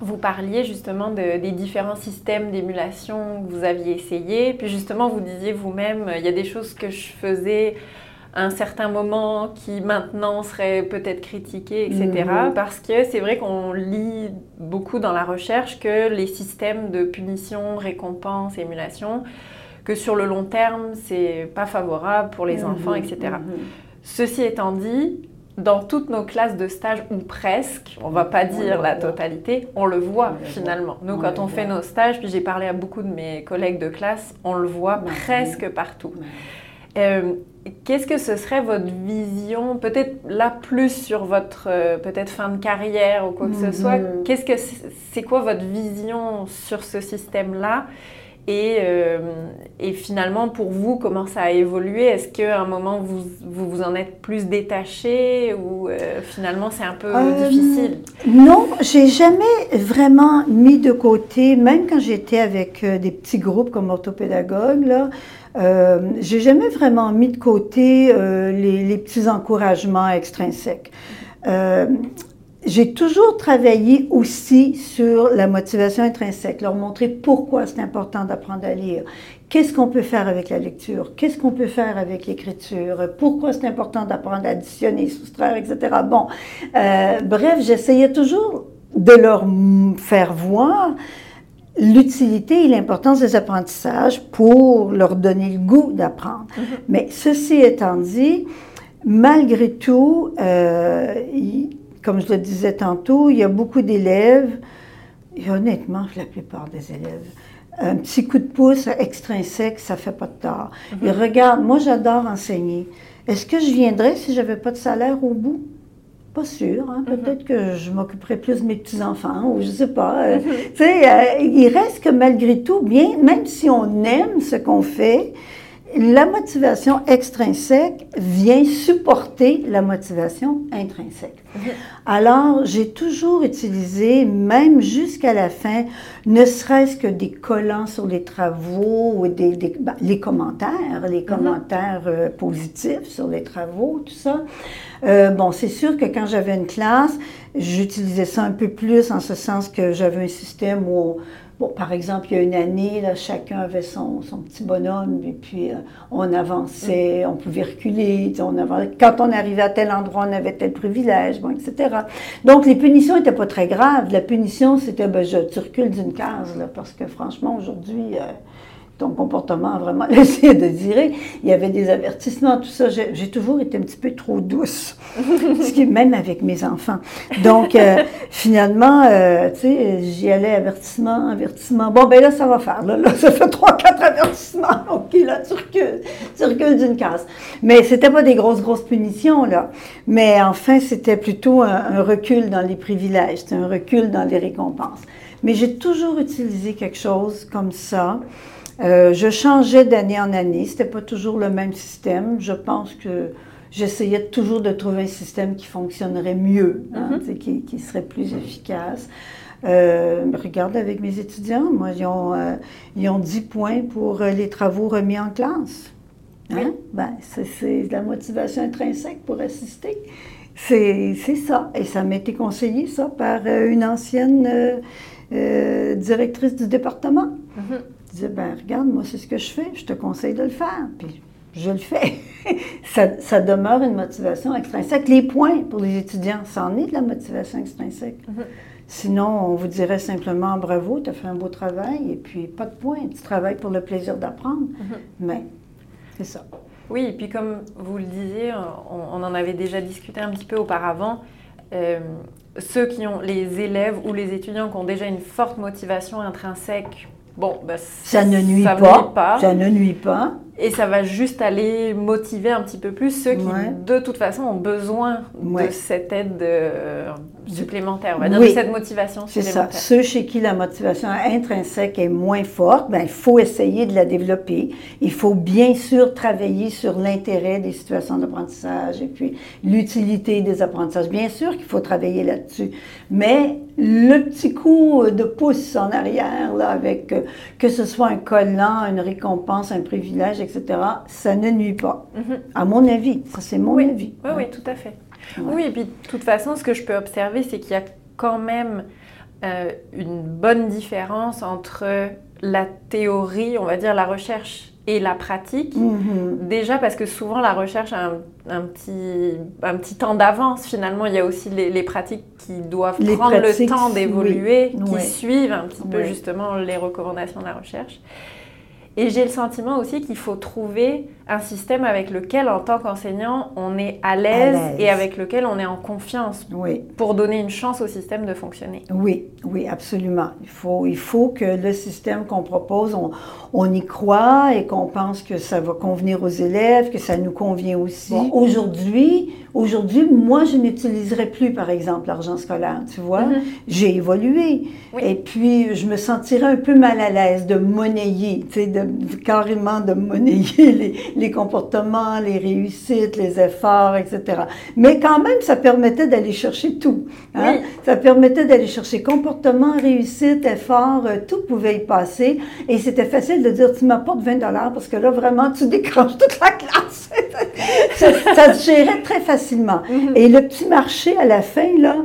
vous parliez justement des différents systèmes d'émulation que vous aviez essayés. Puis justement, vous disiez vous-même, il y a des choses que je faisais à un certain moment qui maintenant seraient peut-être critiquées, etc. Mhm. Parce que c'est vrai qu'on lit beaucoup dans la recherche que les systèmes de punition, récompense, émulation, que sur le long terme, c'est pas favorable pour les Mhm, enfants, etc. mhm. Ceci étant dit, dans toutes nos classes de stage, ou presque, on va pas dire la voit. totalité, on le voit finalement. Nous, quand on fait nos stages, puis j'ai parlé à beaucoup de mes collègues de classe, on le voit presque partout. Euh, Qu'est-ce que ce serait votre vision, peut-être là plus sur votre euh, peut-être fin de carrière ou quoi que ce Mhm. soit. Qu'est-ce que c'est c'est quoi votre vision sur ce système-là? Et, euh, et finalement pour vous comment ça a évolué? Est-ce qu'à un moment vous, vous vous en êtes plus détaché ou euh, finalement c'est un peu Euh, difficile? Non, j'ai jamais vraiment mis de côté, même quand j'étais avec des petits groupes comme orthopédagogue, là, j'ai jamais vraiment mis de côté les, les petits encouragements extrinsèques. J'ai toujours travaillé aussi sur la motivation intrinsèque, leur montrer pourquoi c'est important d'apprendre à lire, qu'est-ce qu'on peut faire avec la lecture, qu'est-ce qu'on peut faire avec l'écriture, pourquoi c'est important d'apprendre à additionner, soustraire, etc. Bon, euh, bref, j'essayais toujours de leur faire voir l'utilité et l'importance des apprentissages pour leur donner le goût d'apprendre. Mais ceci étant dit, malgré tout, euh, comme je le disais tantôt, il y a beaucoup d'élèves, et honnêtement, la plupart des élèves, un petit coup de pouce extrinsèque, ça fait pas de tort. Et regarde, moi j'adore enseigner. Est-ce que je viendrais si j'avais pas de salaire au bout? Pas sûr. Hein? Peut-être que je m'occuperais plus de mes petits-enfants ou je sais pas. euh, tu sais, euh, il reste que malgré tout, bien, même si on aime ce qu'on fait, la motivation extrinsèque vient supporter la motivation intrinsèque. Alors, j'ai toujours utilisé, même jusqu'à la fin, ne serait-ce que des collants sur les travaux ou des, des- ben, les commentaires, les commentaires euh, positifs sur les travaux, tout ça. Euh, bon, c'est sûr que quand j'avais une classe, j'utilisais ça un peu plus en ce sens que j'avais un système où on- Bon, par exemple, il y a une année, là, chacun avait son, son petit bonhomme, et puis euh, on avançait, on pouvait reculer, on avançait. quand on arrivait à tel endroit, on avait tel privilège, bon, etc. Donc, les punitions n'étaient pas très graves. La punition, c'était, ben, je, tu recules d'une case, là, parce que franchement, aujourd'hui, euh, ton comportement a vraiment *laughs* laissé désirer. Il y avait des avertissements, tout ça. J'ai toujours été un petit peu trop douce, *laughs* ce qui même avec mes enfants. Donc, euh, finalement, euh, tu sais, j'y allais avertissement, avertissement. Bon, ben là, ça va faire. Là, là, *laughs* ça fait trois, quatre avertissements. OK, là, tu recules. Tu recules d'une case. Mais c'était pas des grosses, grosses punitions, là. Mais enfin, c'était plutôt un, un recul dans les privilèges. C'était un recul dans les récompenses. Mais j'ai toujours utilisé quelque chose comme ça. Euh, je changeais d'année en année. C'était pas toujours le même système. Je pense que j'essayais toujours de trouver un système qui fonctionnerait mieux, hein, sais, qui, qui serait plus efficace. Euh, regarde avec mes étudiants, moi, ils ont, euh, ils ont 10 points pour les travaux remis en classe. Hein? Oui. Ben, c'est, de la motivation intrinsèque pour assister. C'est, ça. Et ça m'a été conseillé, ça, par une ancienne euh, directrice du département. Mhm. Disais, ben regarde, moi, c'est ce que je fais, je te conseille de le faire. Puis je le fais. *laughs* ça, ça demeure une motivation extrinsèque. Les points pour les étudiants, ça en est de la motivation extrinsèque. Mhm. Sinon, on vous dirait simplement bravo, tu as fait un beau travail, et puis pas de points, tu travailles pour le plaisir d'apprendre. Mhm. Mais c'est ça. Oui, et puis comme vous le disiez, on, on en avait déjà discuté un petit peu auparavant, euh, ceux qui ont, les élèves ou les étudiants qui ont déjà une forte motivation intrinsèque, bon, bah, Ça ne nuit ça pas. nuit pas. Ça ne nuit pas. Et ça va juste aller motiver un petit peu plus ceux qui, Ouais. de toute façon, ont besoin Ouais. de cette aide euh, supplémentaire, on va dire, Oui. de cette motivation C'est ça. supplémentaire. Ceux chez qui la motivation intrinsèque est moins forte, ben, il faut essayer de la développer. Il faut bien sûr travailler sur l'intérêt des situations d'apprentissage et puis l'utilité des apprentissages. Bien sûr qu'il faut travailler là-dessus. Mais le petit coup de pouce en arrière, là, avec euh, que ce soit un collant, une récompense, un privilège, etc., ça ne nuit pas. Mhm. À mon avis. Ça, c'est mon Oui. avis. Oui, oui, tout à fait. Ouais. Oui, et puis de toute façon, ce que je peux observer, c'est qu'il y a quand même euh, une bonne différence entre la théorie, on va dire la recherche et la pratique. Mhm. Déjà parce que souvent la recherche a un, un petit, un petit temps d'avance. Finalement, il y a aussi les, les pratiques qui doivent Les prendre le temps d'évoluer, oui. qui Ouais. suivent un petit peu justement les recommandations de la recherche. Et j'ai le sentiment aussi qu'il faut trouver un système avec lequel, en tant qu'enseignant, on est à l'aise et avec lequel on est en confiance oui. pour donner une chance au système de fonctionner. Oui, oui, absolument. Il faut, il faut que le système qu'on propose, on, on, y croit et qu'on pense que ça va convenir aux élèves, que ça nous convient aussi. aujourd'hui, aujourd'hui, moi, je n'utiliserai plus, par exemple, l'argent scolaire, tu vois. Mm-hmm. J'ai évolué. Et puis, je me sentirais un peu mal à l'aise de monnayer, tu sais, de, carrément de monnayer *laughs* les, les comportements, les réussites, les efforts, etc. Mais quand même, ça permettait d'aller chercher tout. Hein? Ça permettait d'aller chercher comportement, réussite, effort, euh, tout pouvait y passer. Et c'était facile de dire, tu m'apportes 20 dollars parce que là, vraiment, tu décroches toute la classe. *laughs* ça, se gérait très facilement. Mm-hmm. Et le petit marché à la fin, là,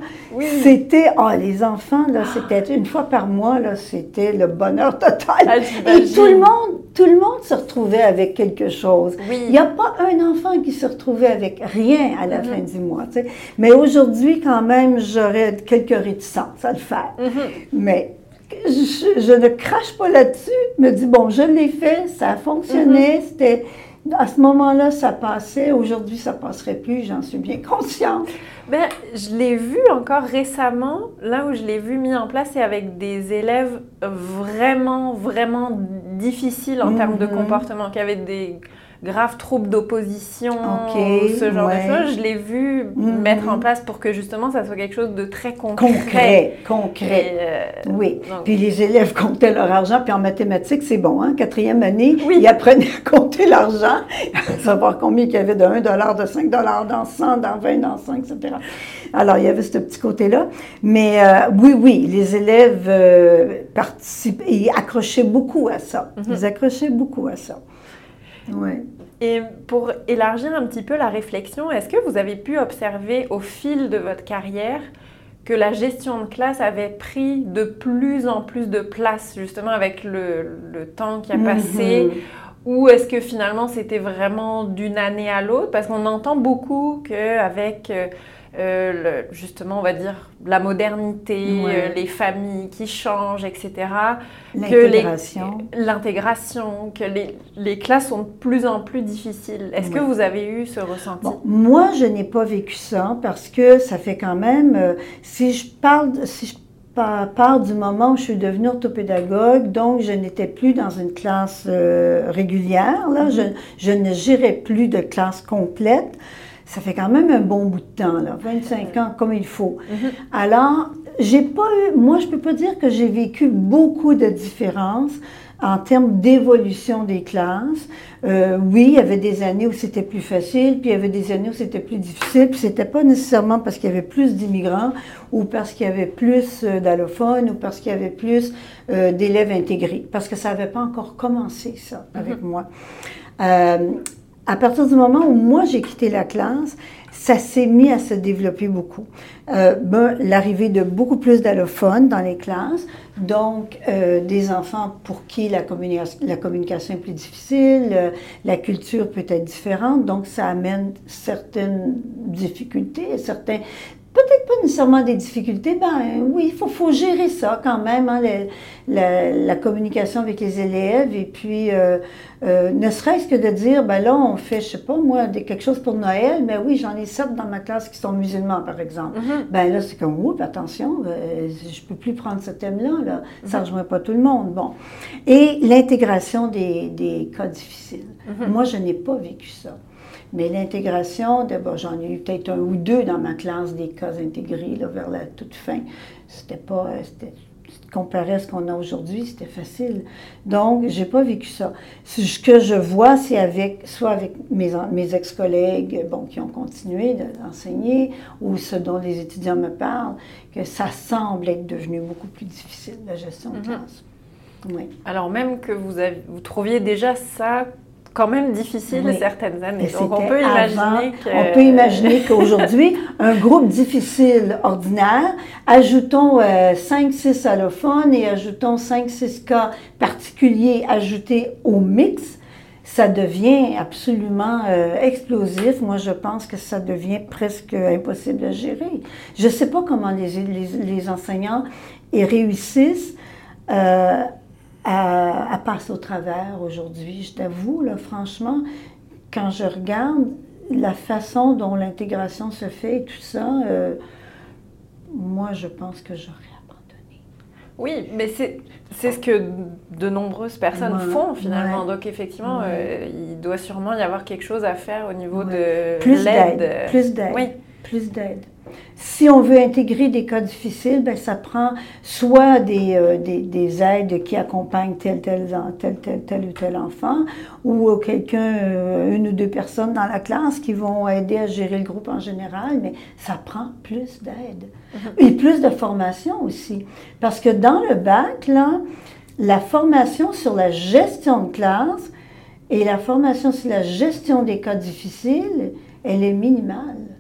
c'était, oh, les enfants, là, c'était une fois par mois, là, c'était le bonheur *laughs* total. Ah, Et tout le monde, tout le monde se retrouvait avec quelque chose. Il n'y a pas un enfant qui se retrouvait avec rien à la mm-hmm. fin du mois. Tu sais. Mais aujourd'hui, quand même, j'aurais quelques réticences à le faire. Mm-hmm. Mais je, ne crache pas là-dessus. Je me dis, bon, je l'ai fait, ça a fonctionné, c'était à ce moment-là, ça passait. Aujourd'hui, ça passerait plus. J'en suis bien consciente. Ben, je l'ai vu encore récemment. Là où je l'ai vu mis en place, c'est avec des élèves vraiment, vraiment difficiles en termes de mhm. comportement, qui avaient des graves troubles d'opposition, ce genre de choses. Je l'ai vu mhm. mettre en place pour que justement ça soit quelque chose de très concret. Concret, concret. Euh, oui. puis les élèves *laughs* comptaient leur argent, puis en mathématiques, c'est bon, hein? Quatrième année, ils apprenaient à compter l'argent, *laughs* à savoir combien il y avait de 1 de 5 dans 100, dans 20, dans 100, etc. Alors, il y avait ce petit côté-là. Mais euh, oui, oui, les élèves euh, participaient, ils accrochaient beaucoup à ça. Mhm. Ils accrochaient beaucoup à ça. Ouais. Et pour élargir un petit peu la réflexion, est-ce que vous avez pu observer au fil de votre carrière que la gestion de classe avait pris de plus en plus de place, justement avec le, le temps qui a passé? Mhm. Ou est-ce que finalement c'était vraiment d'une année à l'autre? Parce qu'on entend beaucoup qu'avec euh, justement, on va dire, la modernité, euh, les familles qui changent, etc. L'intégration. L'intégration, que les, les, classes sont de plus en plus difficiles. Est-ce que vous avez eu ce ressenti? Moi, je n'ai pas vécu ça parce que ça fait quand même, euh, si je parle, si je part du moment où je suis devenue orthopédagogue, donc je n'étais plus dans une classe régulière, là, mm-hmm. je, je, ne gérais plus de classe complète ça fait quand même un bon bout de temps, là, 25 ans comme il faut. Mhm. Alors, j'ai pas eu, moi, je peux pas dire que j'ai vécu beaucoup de différences en termes d'évolution des classes. Euh, oui, il y avait des années où c'était plus facile, puis il y avait des années où c'était plus difficile, puis c'était pas nécessairement parce qu'il y avait plus d'immigrants ou parce qu'il y avait plus euh, d'allophones ou parce qu'il y avait plus euh, d'élèves intégrés, parce que ça n'avait pas encore commencé, ça, avec mhm. moi. Euh, à partir du moment où moi j'ai quitté la classe, ça s'est mis à se développer beaucoup. Euh, ben, L'arrivée de beaucoup plus d'allophones dans les classes, donc euh, des enfants pour qui la, communication, est plus difficile, euh, la culture peut être différente, donc ça amène certaines difficultés, certains peut-être pas nécessairement des difficultés, ben oui, il faut, faut, gérer ça quand même, hein, la, communication avec les élèves, et puis euh, euh, ne serait-ce que de dire, ben là, on fait, je sais pas moi, quelque chose pour Noël, mais oui, j'en ai sept dans ma classe qui sont musulmans, par exemple. Mm-hmm. Ben là, c'est comme, oups, attention, euh, je peux plus prendre ce thème-là, là. ça ne mm-hmm. rejoint pas tout le monde. Bon. Et l'intégration des, des, cas difficiles. Mm-hmm. Moi, je n'ai pas vécu ça. Mais l'intégration, d'abord, j'en ai eu peut-être un ou deux dans ma classe des cas intégrés là, vers la toute fin. C'était pas. C'était, comparé à ce qu'on a aujourd'hui, c'était facile. Donc, j'ai pas vécu ça. Ce que je vois, c'est avec, soit avec mes, mes ex-collègues, bon, qui ont continué d'enseigner, ou ce dont les étudiants me parlent, que ça semble être devenu beaucoup plus difficile, la gestion de mm-hmm. classe. Oui. Alors même que vous, avez, vous trouviez déjà ça quand même difficile certaines années. Donc, on peut imaginer On peut imaginer qu'aujourd'hui, un groupe difficile ordinaire, ajoutons 5-6 euh, allophones et ajoutons 5-6 cas particuliers ajoutés au mix, ça devient absolument euh, explosif. Moi, je pense que ça devient presque impossible à gérer. Je ne sais pas comment les, les, les enseignants y réussissent. Euh, elle, passe au travers aujourd'hui. Je t'avoue, là, franchement, quand je regarde la façon dont l'intégration se fait et tout ça, euh, moi, je pense que j'aurais abandonné. Oui, mais c'est ce que de nombreuses personnes font finalement. Donc effectivement, euh, il doit sûrement y avoir quelque chose à faire au niveau de l'aide. Plus d'aide. Oui. Plus d'aide. Si on veut intégrer des cas difficiles, ben, ça prend soit des, euh, des, des, aides qui accompagnent tel, tel, tel, tel, tel ou tel enfant, ou quelqu'un, euh, une ou deux personnes dans la classe qui vont aider à gérer le groupe en général, mais ça prend plus d'aide. Mm-hmm. Et plus de formation aussi. Parce que dans le bac, là, la formation sur la gestion de classe et la formation sur la gestion des cas difficiles, elle est minimale.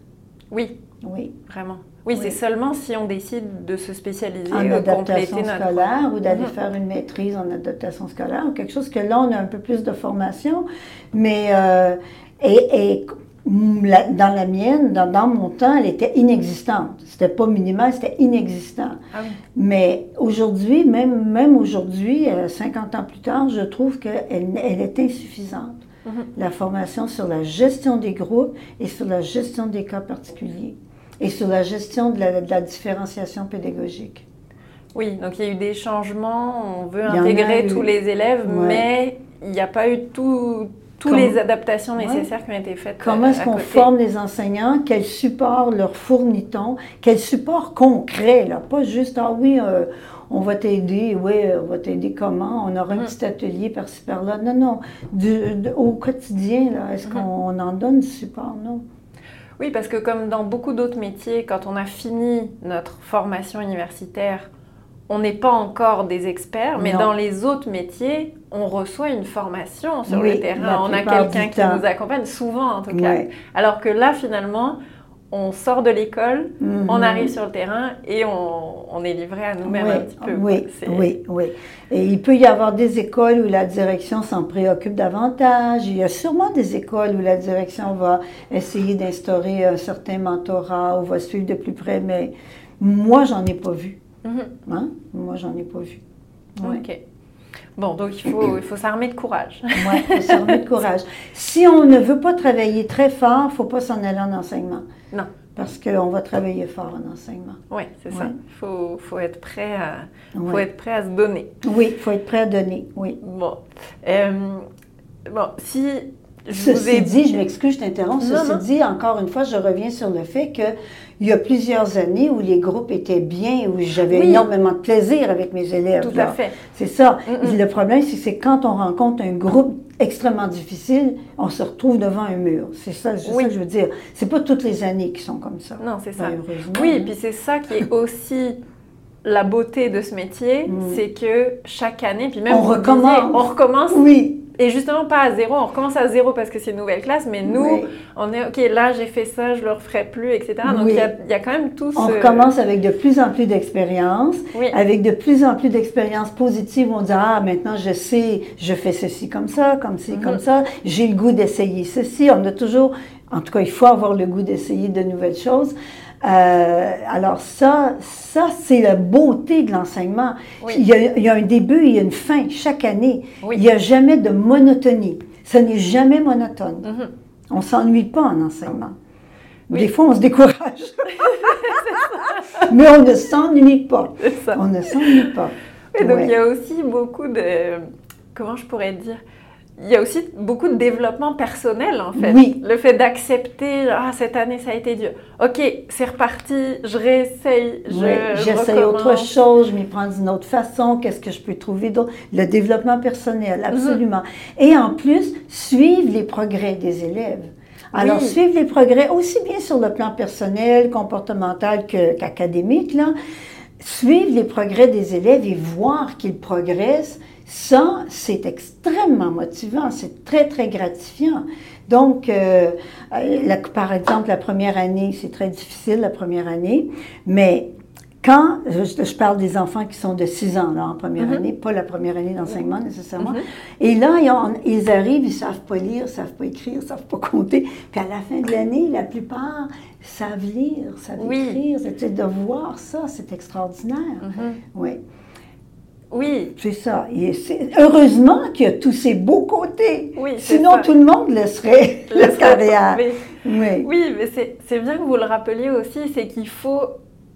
Oui. Oui. Vraiment. Oui, c'est seulement si on décide de se spécialiser en adaptation scolaire ou d'aller mhm. faire une maîtrise en adaptation scolaire ou quelque chose que là, on a un peu plus de formation. Mais, euh, et, dans la mienne, dans, mon temps, elle était inexistante. C'était pas minimal, c'était inexistant. Ah Mais aujourd'hui, même, même aujourd'hui, 50 euh, ans plus tard, je trouve qu'elle elle est insuffisante. Mhm. La formation sur la gestion des groupes et sur la gestion des cas particuliers et sur la gestion de la, différenciation pédagogique. Oui, donc il y a eu des changements, on veut intégrer tous les élèves, mais il n'y a pas eu toutes les adaptations nécessaires qui ont été faites. Comment est-ce qu'on forme les enseignants? Quel support leur fournit-on? Quel support concret, là? Pas juste, ah oui, euh, on va t'aider, oui, on va t'aider comment? On aura un mm. petit atelier par-ci par-là. Non, non. au quotidien, là, est-ce mm-hmm. qu'on en donne du support? Non. Oui, parce que comme dans beaucoup d'autres métiers, quand on a fini notre formation universitaire, on n'est pas encore des experts, mais dans les autres métiers, on reçoit une formation sur le terrain. On a quelqu'un qui nous accompagne, souvent en tout cas. Alors que là, finalement, on sort de l'école, mhm. on arrive sur le terrain et on, est livré à nous-mêmes un petit peu. Oui, oui, oui. Et il peut y avoir des écoles où la direction s'en préoccupe davantage. Il y a sûrement des écoles où la direction va essayer d'instaurer un certain mentorat ou va suivre de plus près, mais moi, j'en ai pas vu. Mhm. Hein? Moi, j'en ai pas vu. OK. Bon, donc il faut, il faut s'armer de courage. oui, il faut s'armer de courage. Si on ne veut pas travailler très fort, il ne faut pas s'en aller en enseignement. Non. Parce qu'on va travailler fort en enseignement. Oui, c'est ça. Il faut, faut, être prêt à, faut être prêt à se donner. Oui, il faut être prêt à donner, oui. Bon. Euh, bon, si je vous ai dit, je m'excuse, je t'interromps. Ceci dit, encore une fois, je reviens sur le fait que il y a plusieurs années où les groupes étaient bien, où j'avais énormément de plaisir avec mes élèves. Tout à fait. C'est ça. Le problème, c'est que quand on rencontre un groupe extrêmement difficile, on se retrouve devant un mur. C'est ça, ça, que je veux dire. C'est pas toutes les années qui sont comme ça. Non, c'est ça. Oui, et puis c'est ça qui est aussi la beauté de ce métier, mm. c'est que chaque année, puis même on recommence. on recommence. Oui et justement, pas à zéro, on recommence à zéro parce que c'est une nouvelle classe, mais nous, on est, OK, là, j'ai fait ça, je le referai plus, etc. Donc, il y, a, quand même tout ce... On recommence avec de plus en plus d'expérience, avec de plus en plus d'expériences positives. On dit, ah, maintenant, je sais, je fais ceci comme ça, comme ci, comme mhm. ça, j'ai le goût d'essayer ceci. On a toujours, en tout cas, il faut avoir le goût d'essayer de nouvelles choses. Euh, alors ça, ça c'est la beauté de l'enseignement. Il, il, y a un début, il y a une fin chaque année. Il n'y a jamais de monotonie. Ce n'est jamais monotone. Mm-hmm. On ne s'ennuie pas en enseignement. Des fois, on se décourage. *laughs* Mais on ne s'ennuie pas. On ne s'ennuie pas. donc, il y a aussi beaucoup de... Comment je pourrais dire il y a aussi beaucoup de développement personnel, en fait. Oui. Le fait d'accepter, ah, cette année, ça a été dur. OK, c'est reparti, je réessaye, je J'essaye autre chose, je m'y prends d'une autre façon, qu'est-ce que je peux trouver d'autre? Le développement personnel, mhm. absolument. Et en plus, suivre les progrès des élèves. Alors, suivre les progrès, aussi bien sur le plan personnel, comportemental qu'académique, là. Suivre les progrès des élèves et voir qu'ils progressent, ça, c'est extrêmement motivant, c'est très, très gratifiant. Donc, euh, euh, par exemple, la première année, c'est très difficile, la première année, mais quand, je, parle des enfants qui sont de 6 ans là, en première mm-hmm. année, pas la première année d'enseignement nécessairement, mm-hmm. et là, ils, arrivent, ils savent pas lire, savent pas écrire, savent pas compter, puis à la fin de l'année, la plupart savent lire, savent écrire, c'est de voir ça, c'est extraordinaire. Mm-hmm. Oui. Oui. C'est ça. Et heureusement qu'il y a tous ces beaux côtés. Oui, Sinon, ça. tout le monde laisserait Le la *laughs* carrière. mais- Oui. Oui, mais c'est bien que vous le rappeliez aussi, c'est qu'il faut...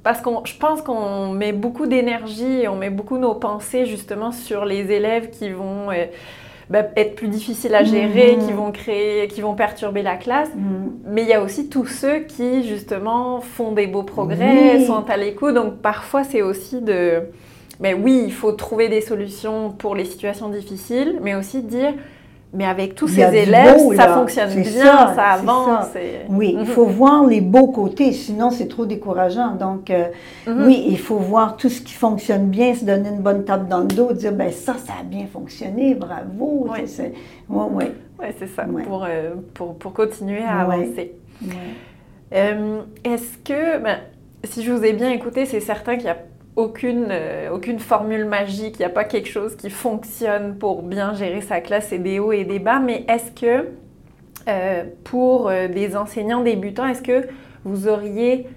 Parce que je pense qu'on met beaucoup d'énergie, on met beaucoup nos pensées justement sur les élèves qui vont euh, bah, être plus difficiles à gérer, Mhm. qui vont créer, qui vont perturber la classe. Mm. Mais il y a aussi tous ceux qui justement font des beaux progrès, Oui. sont à l'écoute. Donc parfois c'est aussi de... Mais oui, il faut trouver des solutions pour les situations difficiles, mais aussi dire, mais avec tous y ces élèves, beau, ça fonctionne bien, ça, avance. ça. et- Oui, Mhm. il faut voir les beaux côtés, sinon c'est trop décourageant. Donc, euh, Mhm. oui, il faut voir tout ce qui fonctionne bien, se donner une bonne tape dans le dos, dire, ben ça, ça a bien fonctionné, bravo. Oui. C'est- Ouais, ouais, Ouais, ça, pour, euh, pour, pour continuer à avancer. Euh, Est-ce que, ben, si je vous ai bien écouté, c'est certain qu'il n'y a aucune, euh, aucune formule magique, il n'y a pas quelque chose qui fonctionne pour bien gérer sa classe, c'est des hauts et des bas, mais est-ce que euh, pour euh, des enseignants débutants, est-ce que vous auriez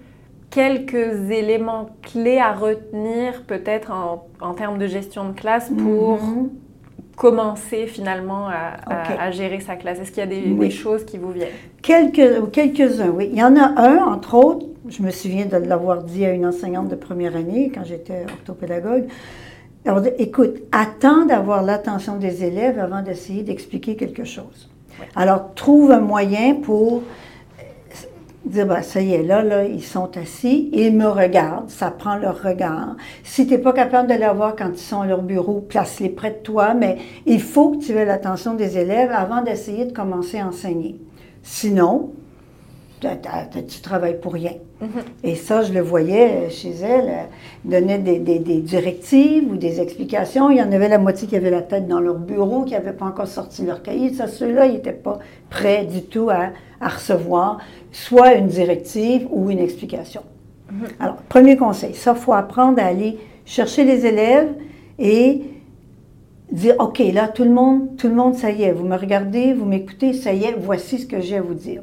quelques éléments clés à retenir peut-être en, en termes de gestion de classe pour Mhm. Commencer finalement à, à- Ok. à gérer sa classe? Est-ce qu'il y a des, Oui. des choses qui vous viennent? Quelques, quelques-uns, oui. Il y en a un, entre autres, je me souviens de l'avoir dit à une enseignante de première année quand j'étais orthopédagogue. Écoute, attends d'avoir l'attention des élèves avant d'essayer d'expliquer quelque chose. Oui. Alors, trouve un moyen pour dire, ben, ça y est, là, là, ils sont assis, ils me regardent, ça prend leur regard. Si tu n'es pas capable de les voir quand ils sont à leur bureau, place-les près de toi, mais il faut que tu aies l'attention des élèves avant d'essayer de commencer à enseigner. Sinon, tu travailles pour rien. Et ça, je le voyais chez elle. Elle donnait des, des- des directives ou des explications. Il y en avait la moitié qui avait la tête dans leur bureau, qui n'avaient pas encore sorti leur cahier. Ça, ceux-là, ils n'étaient pas prêts du tout à, à recevoir soit une directive ou une explication. Alors, premier conseil, ça, il faut apprendre à aller chercher les élèves et dire, OK, là, tout le monde, tout le monde, ça y est, vous me regardez, vous m'écoutez, ça y est, voici ce que j'ai à vous dire.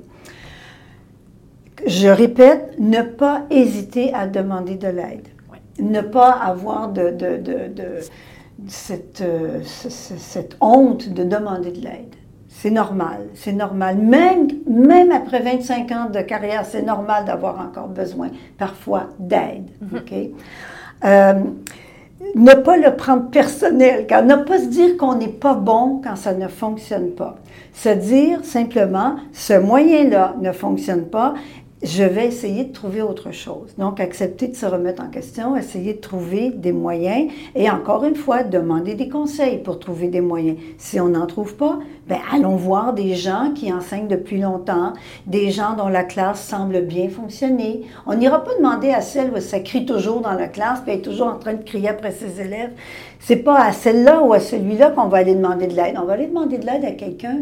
Je répète, ne pas hésiter à demander de l'aide. Ouais. Ne pas avoir de, de, de, de- cette, euh, ce- ce- cette honte de demander de l'aide. C'est normal, c'est normal. Même, même après 25 ans de carrière, c'est normal d'avoir encore besoin parfois d'aide. Euh, ne pas le prendre personnel, car ne pas se dire qu'on n'est pas bon quand ça ne fonctionne pas. Se dire simplement, ce moyen-là ne fonctionne pas, je vais essayer de trouver autre chose. Donc, accepter de se remettre en question, essayer de trouver des moyens et encore une fois, demander des conseils pour trouver des moyens. Si on n'en trouve pas, ben, allons voir des gens qui enseignent depuis longtemps, des gens dont la classe semble bien fonctionner. On n'ira pas demander à celle où ça crie toujours dans la classe, puis est toujours en train de crier après ses élèves. C'est pas à celle-là ou à celui-là qu'on va aller demander de l'aide. On va aller demander de l'aide à quelqu'un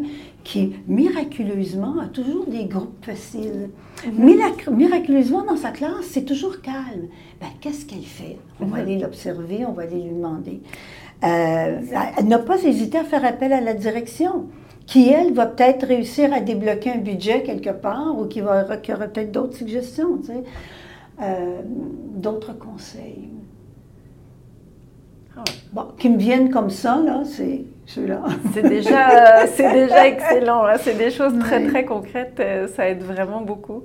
qui, miraculeusement, a toujours des groupes faciles. Mirac- Miraculeusement, dans sa classe, c'est toujours calme. Ben, qu'est-ce qu'elle fait? On va aller l'observer, on va aller lui demander. Euh, elle n'a pas hésité à faire appel à la direction, qui, elle, va peut-être réussir à débloquer un budget quelque part ou qui, va, qui aura peut-être d'autres suggestions, tu sais. Euh, d'autres conseils. Ah. Bon, qui me viennent comme ça, là, c'est C'est déjà, euh, *laughs* c'est déjà excellent. hein. C'est des choses très très concrètes. euh, Ça aide vraiment beaucoup.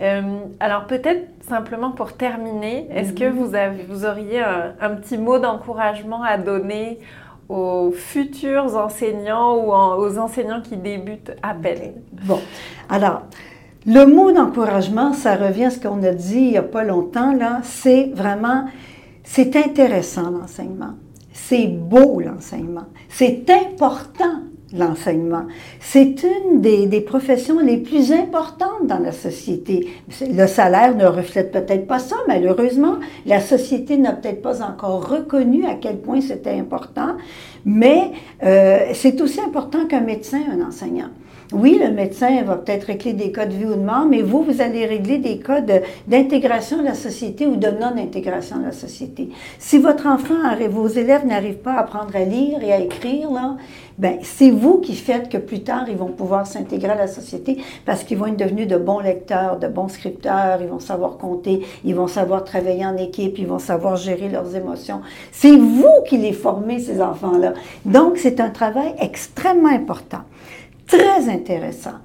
Euh, alors peut-être simplement pour terminer, est-ce que Mhm. vous, avez, vous auriez un, un petit mot d'encouragement à donner aux futurs enseignants ou en- aux enseignants qui débutent à peine? Bon, alors, le mot d'encouragement, ça revient à ce qu'on a dit il n'y a pas longtemps, là, c'est vraiment, c'est intéressant l'enseignement, c'est beau l'enseignement, c'est important l'enseignement. C'est une des, des professions les plus importantes dans la société. Le salaire ne reflète peut-être pas ça, malheureusement. La société n'a peut-être pas encore reconnu à quel point c'était important, mais euh, c'est aussi important qu'un médecin, un enseignant. Oui, le médecin va peut-être régler des cas de vie ou de mort, mais vous, vous allez régler des cas d'intégration de, la société ou de non-intégration de la société. Si votre enfant, vos élèves n'arrivent pas à apprendre à lire et à écrire, là, ben, c'est vous qui faites que plus tard, ils vont pouvoir s'intégrer à la société parce qu'ils vont être devenus de bons lecteurs, de bons scripteurs, ils vont savoir compter, ils vont savoir travailler en équipe, ils vont savoir gérer leurs émotions. C'est vous qui les formez, ces enfants-là. Donc, c'est un travail extrêmement important, très intéressant,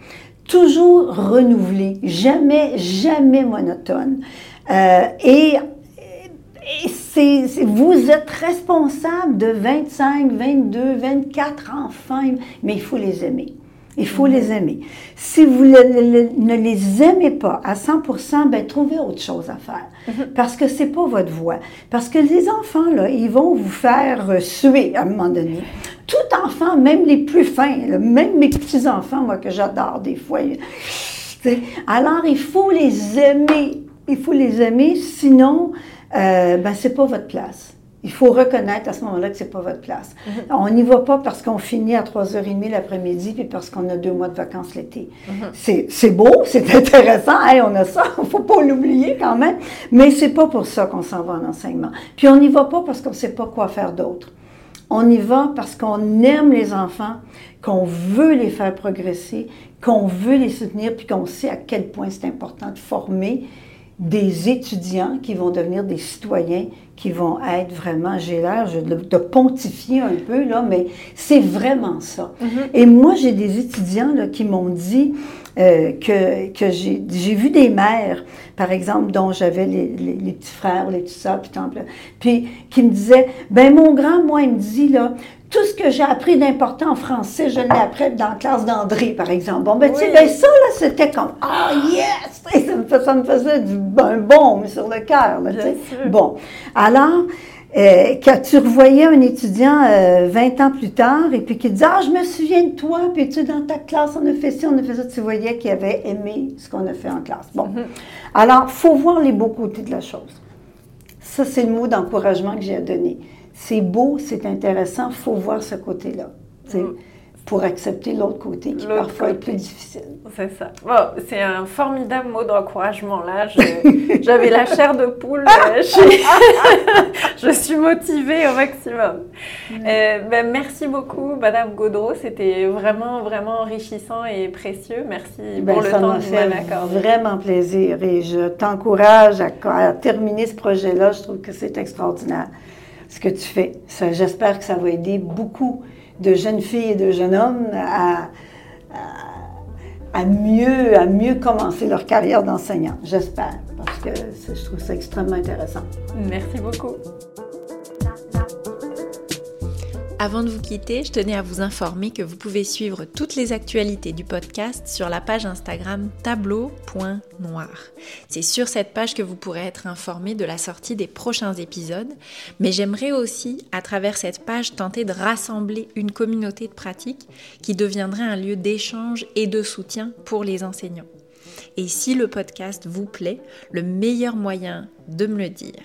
toujours renouvelé, jamais, jamais monotone. Euh, et vous êtes responsable de 25, 22, 24 enfants, mais il faut les aimer. Il faut les aimer. Si vous ne les aimez pas à 100% ben, trouvez autre chose à faire. Mhm. Parce que c'est pas votre voie. Parce que les enfants, là, ils vont vous faire suer à un moment donné. Tout enfant, même les plus fins, même mes petits-enfants, moi, que j'adore des fois. Alors, il faut les aimer. Il faut les aimer, sinon, euh, ben, c'est pas votre place. Il faut reconnaître à ce moment-là que c'est pas votre place. Mm-hmm. On n'y va pas parce qu'on finit à 3h30 l'après-midi puis parce qu'on a deux mois de vacances l'été. Mm-hmm. C'est beau, *laughs* c'est intéressant, on a ça, il *laughs* faut pas l'oublier quand même, mais c'est pas pour ça qu'on s'en va en enseignement. Puis on n'y va pas parce qu'on sait pas quoi faire d'autre. On y va parce qu'on aime les enfants, qu'on veut les faire progresser, qu'on veut les soutenir, puis qu'on sait à quel point c'est important de former des étudiants qui vont devenir des citoyens, qui vont être vraiment, j'ai l'air de, pontifier un peu, là, mais c'est vraiment ça. Mm-hmm. Et moi, j'ai des étudiants là, qui m'ont dit euh, que, que j'ai vu des mères, par exemple, dont j'avais les, les, petits frères, les petits sœurs, puis, puis qui me disaient, ben mon grand, moi, il me dit, là, tout ce que j'ai appris d'important en français, je l'ai appris dans la classe d'André, par exemple. Bon, ben, tu sais, ben, ça, là, c'était comme, ah, yes! Ça me, faisait du, un baume sur le cœur, tu sais. Bon. Alors, euh, quand tu revoyais un étudiant 20 euh, ans plus tard et puis qui disait Ah, je me souviens de toi, puis tu dans ta classe, on a fait ci, on a fait ça, tu voyais qu'il avait aimé ce qu'on a fait en classe. Bon. Mm-hmm. Alors, il faut voir les beaux côtés de la chose. Ça, c'est le mot d'encouragement que j'ai à donner c'est beau, c'est intéressant, il faut voir ce côté-là. Mm. Pour accepter l'autre côté qui parfois est plus difficile. C'est ça. c'est un formidable mot d'encouragement là. *laughs* J'avais la chair de poule. *laughs* je, suis motivée au maximum. Mm. Euh, ben, merci beaucoup, Madame Gaudreau. C'était vraiment, vraiment enrichissant et précieux. Merci ben, pour le temps que vous m'avez accordé. Vraiment plaisir et je t'encourage à terminer ce projet-là. Je trouve que c'est extraordinaire ce que tu fais. J'espère que ça va aider beaucoup de jeunes filles et de jeunes hommes à, mieux, mieux commencer leur carrière d'enseignant. J'espère, parce que je trouve ça extrêmement intéressant. Merci beaucoup. Avant de vous quitter, je tenais à vous informer que vous pouvez suivre toutes les actualités du podcast sur la page Instagram tableau.noir. C'est sur cette page que vous pourrez être informé de la sortie des prochains épisodes, mais j'aimerais aussi, à travers cette page, tenter de rassembler une communauté de pratique qui deviendrait un lieu d'échange et de soutien pour les enseignants. Et si le podcast vous plaît, le meilleur moyen de me le dire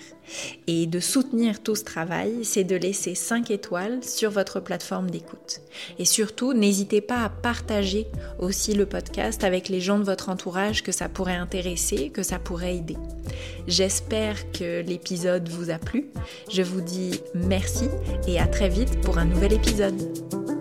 et de soutenir tout ce travail, c'est de laisser 5 étoiles sur votre plateforme d'écoute. Et surtout, n'hésitez pas à partager aussi le podcast avec les gens de votre entourage que ça pourrait intéresser, que ça pourrait aider. J'espère que l'épisode vous a plu. Je vous dis merci et à très vite pour un nouvel épisode.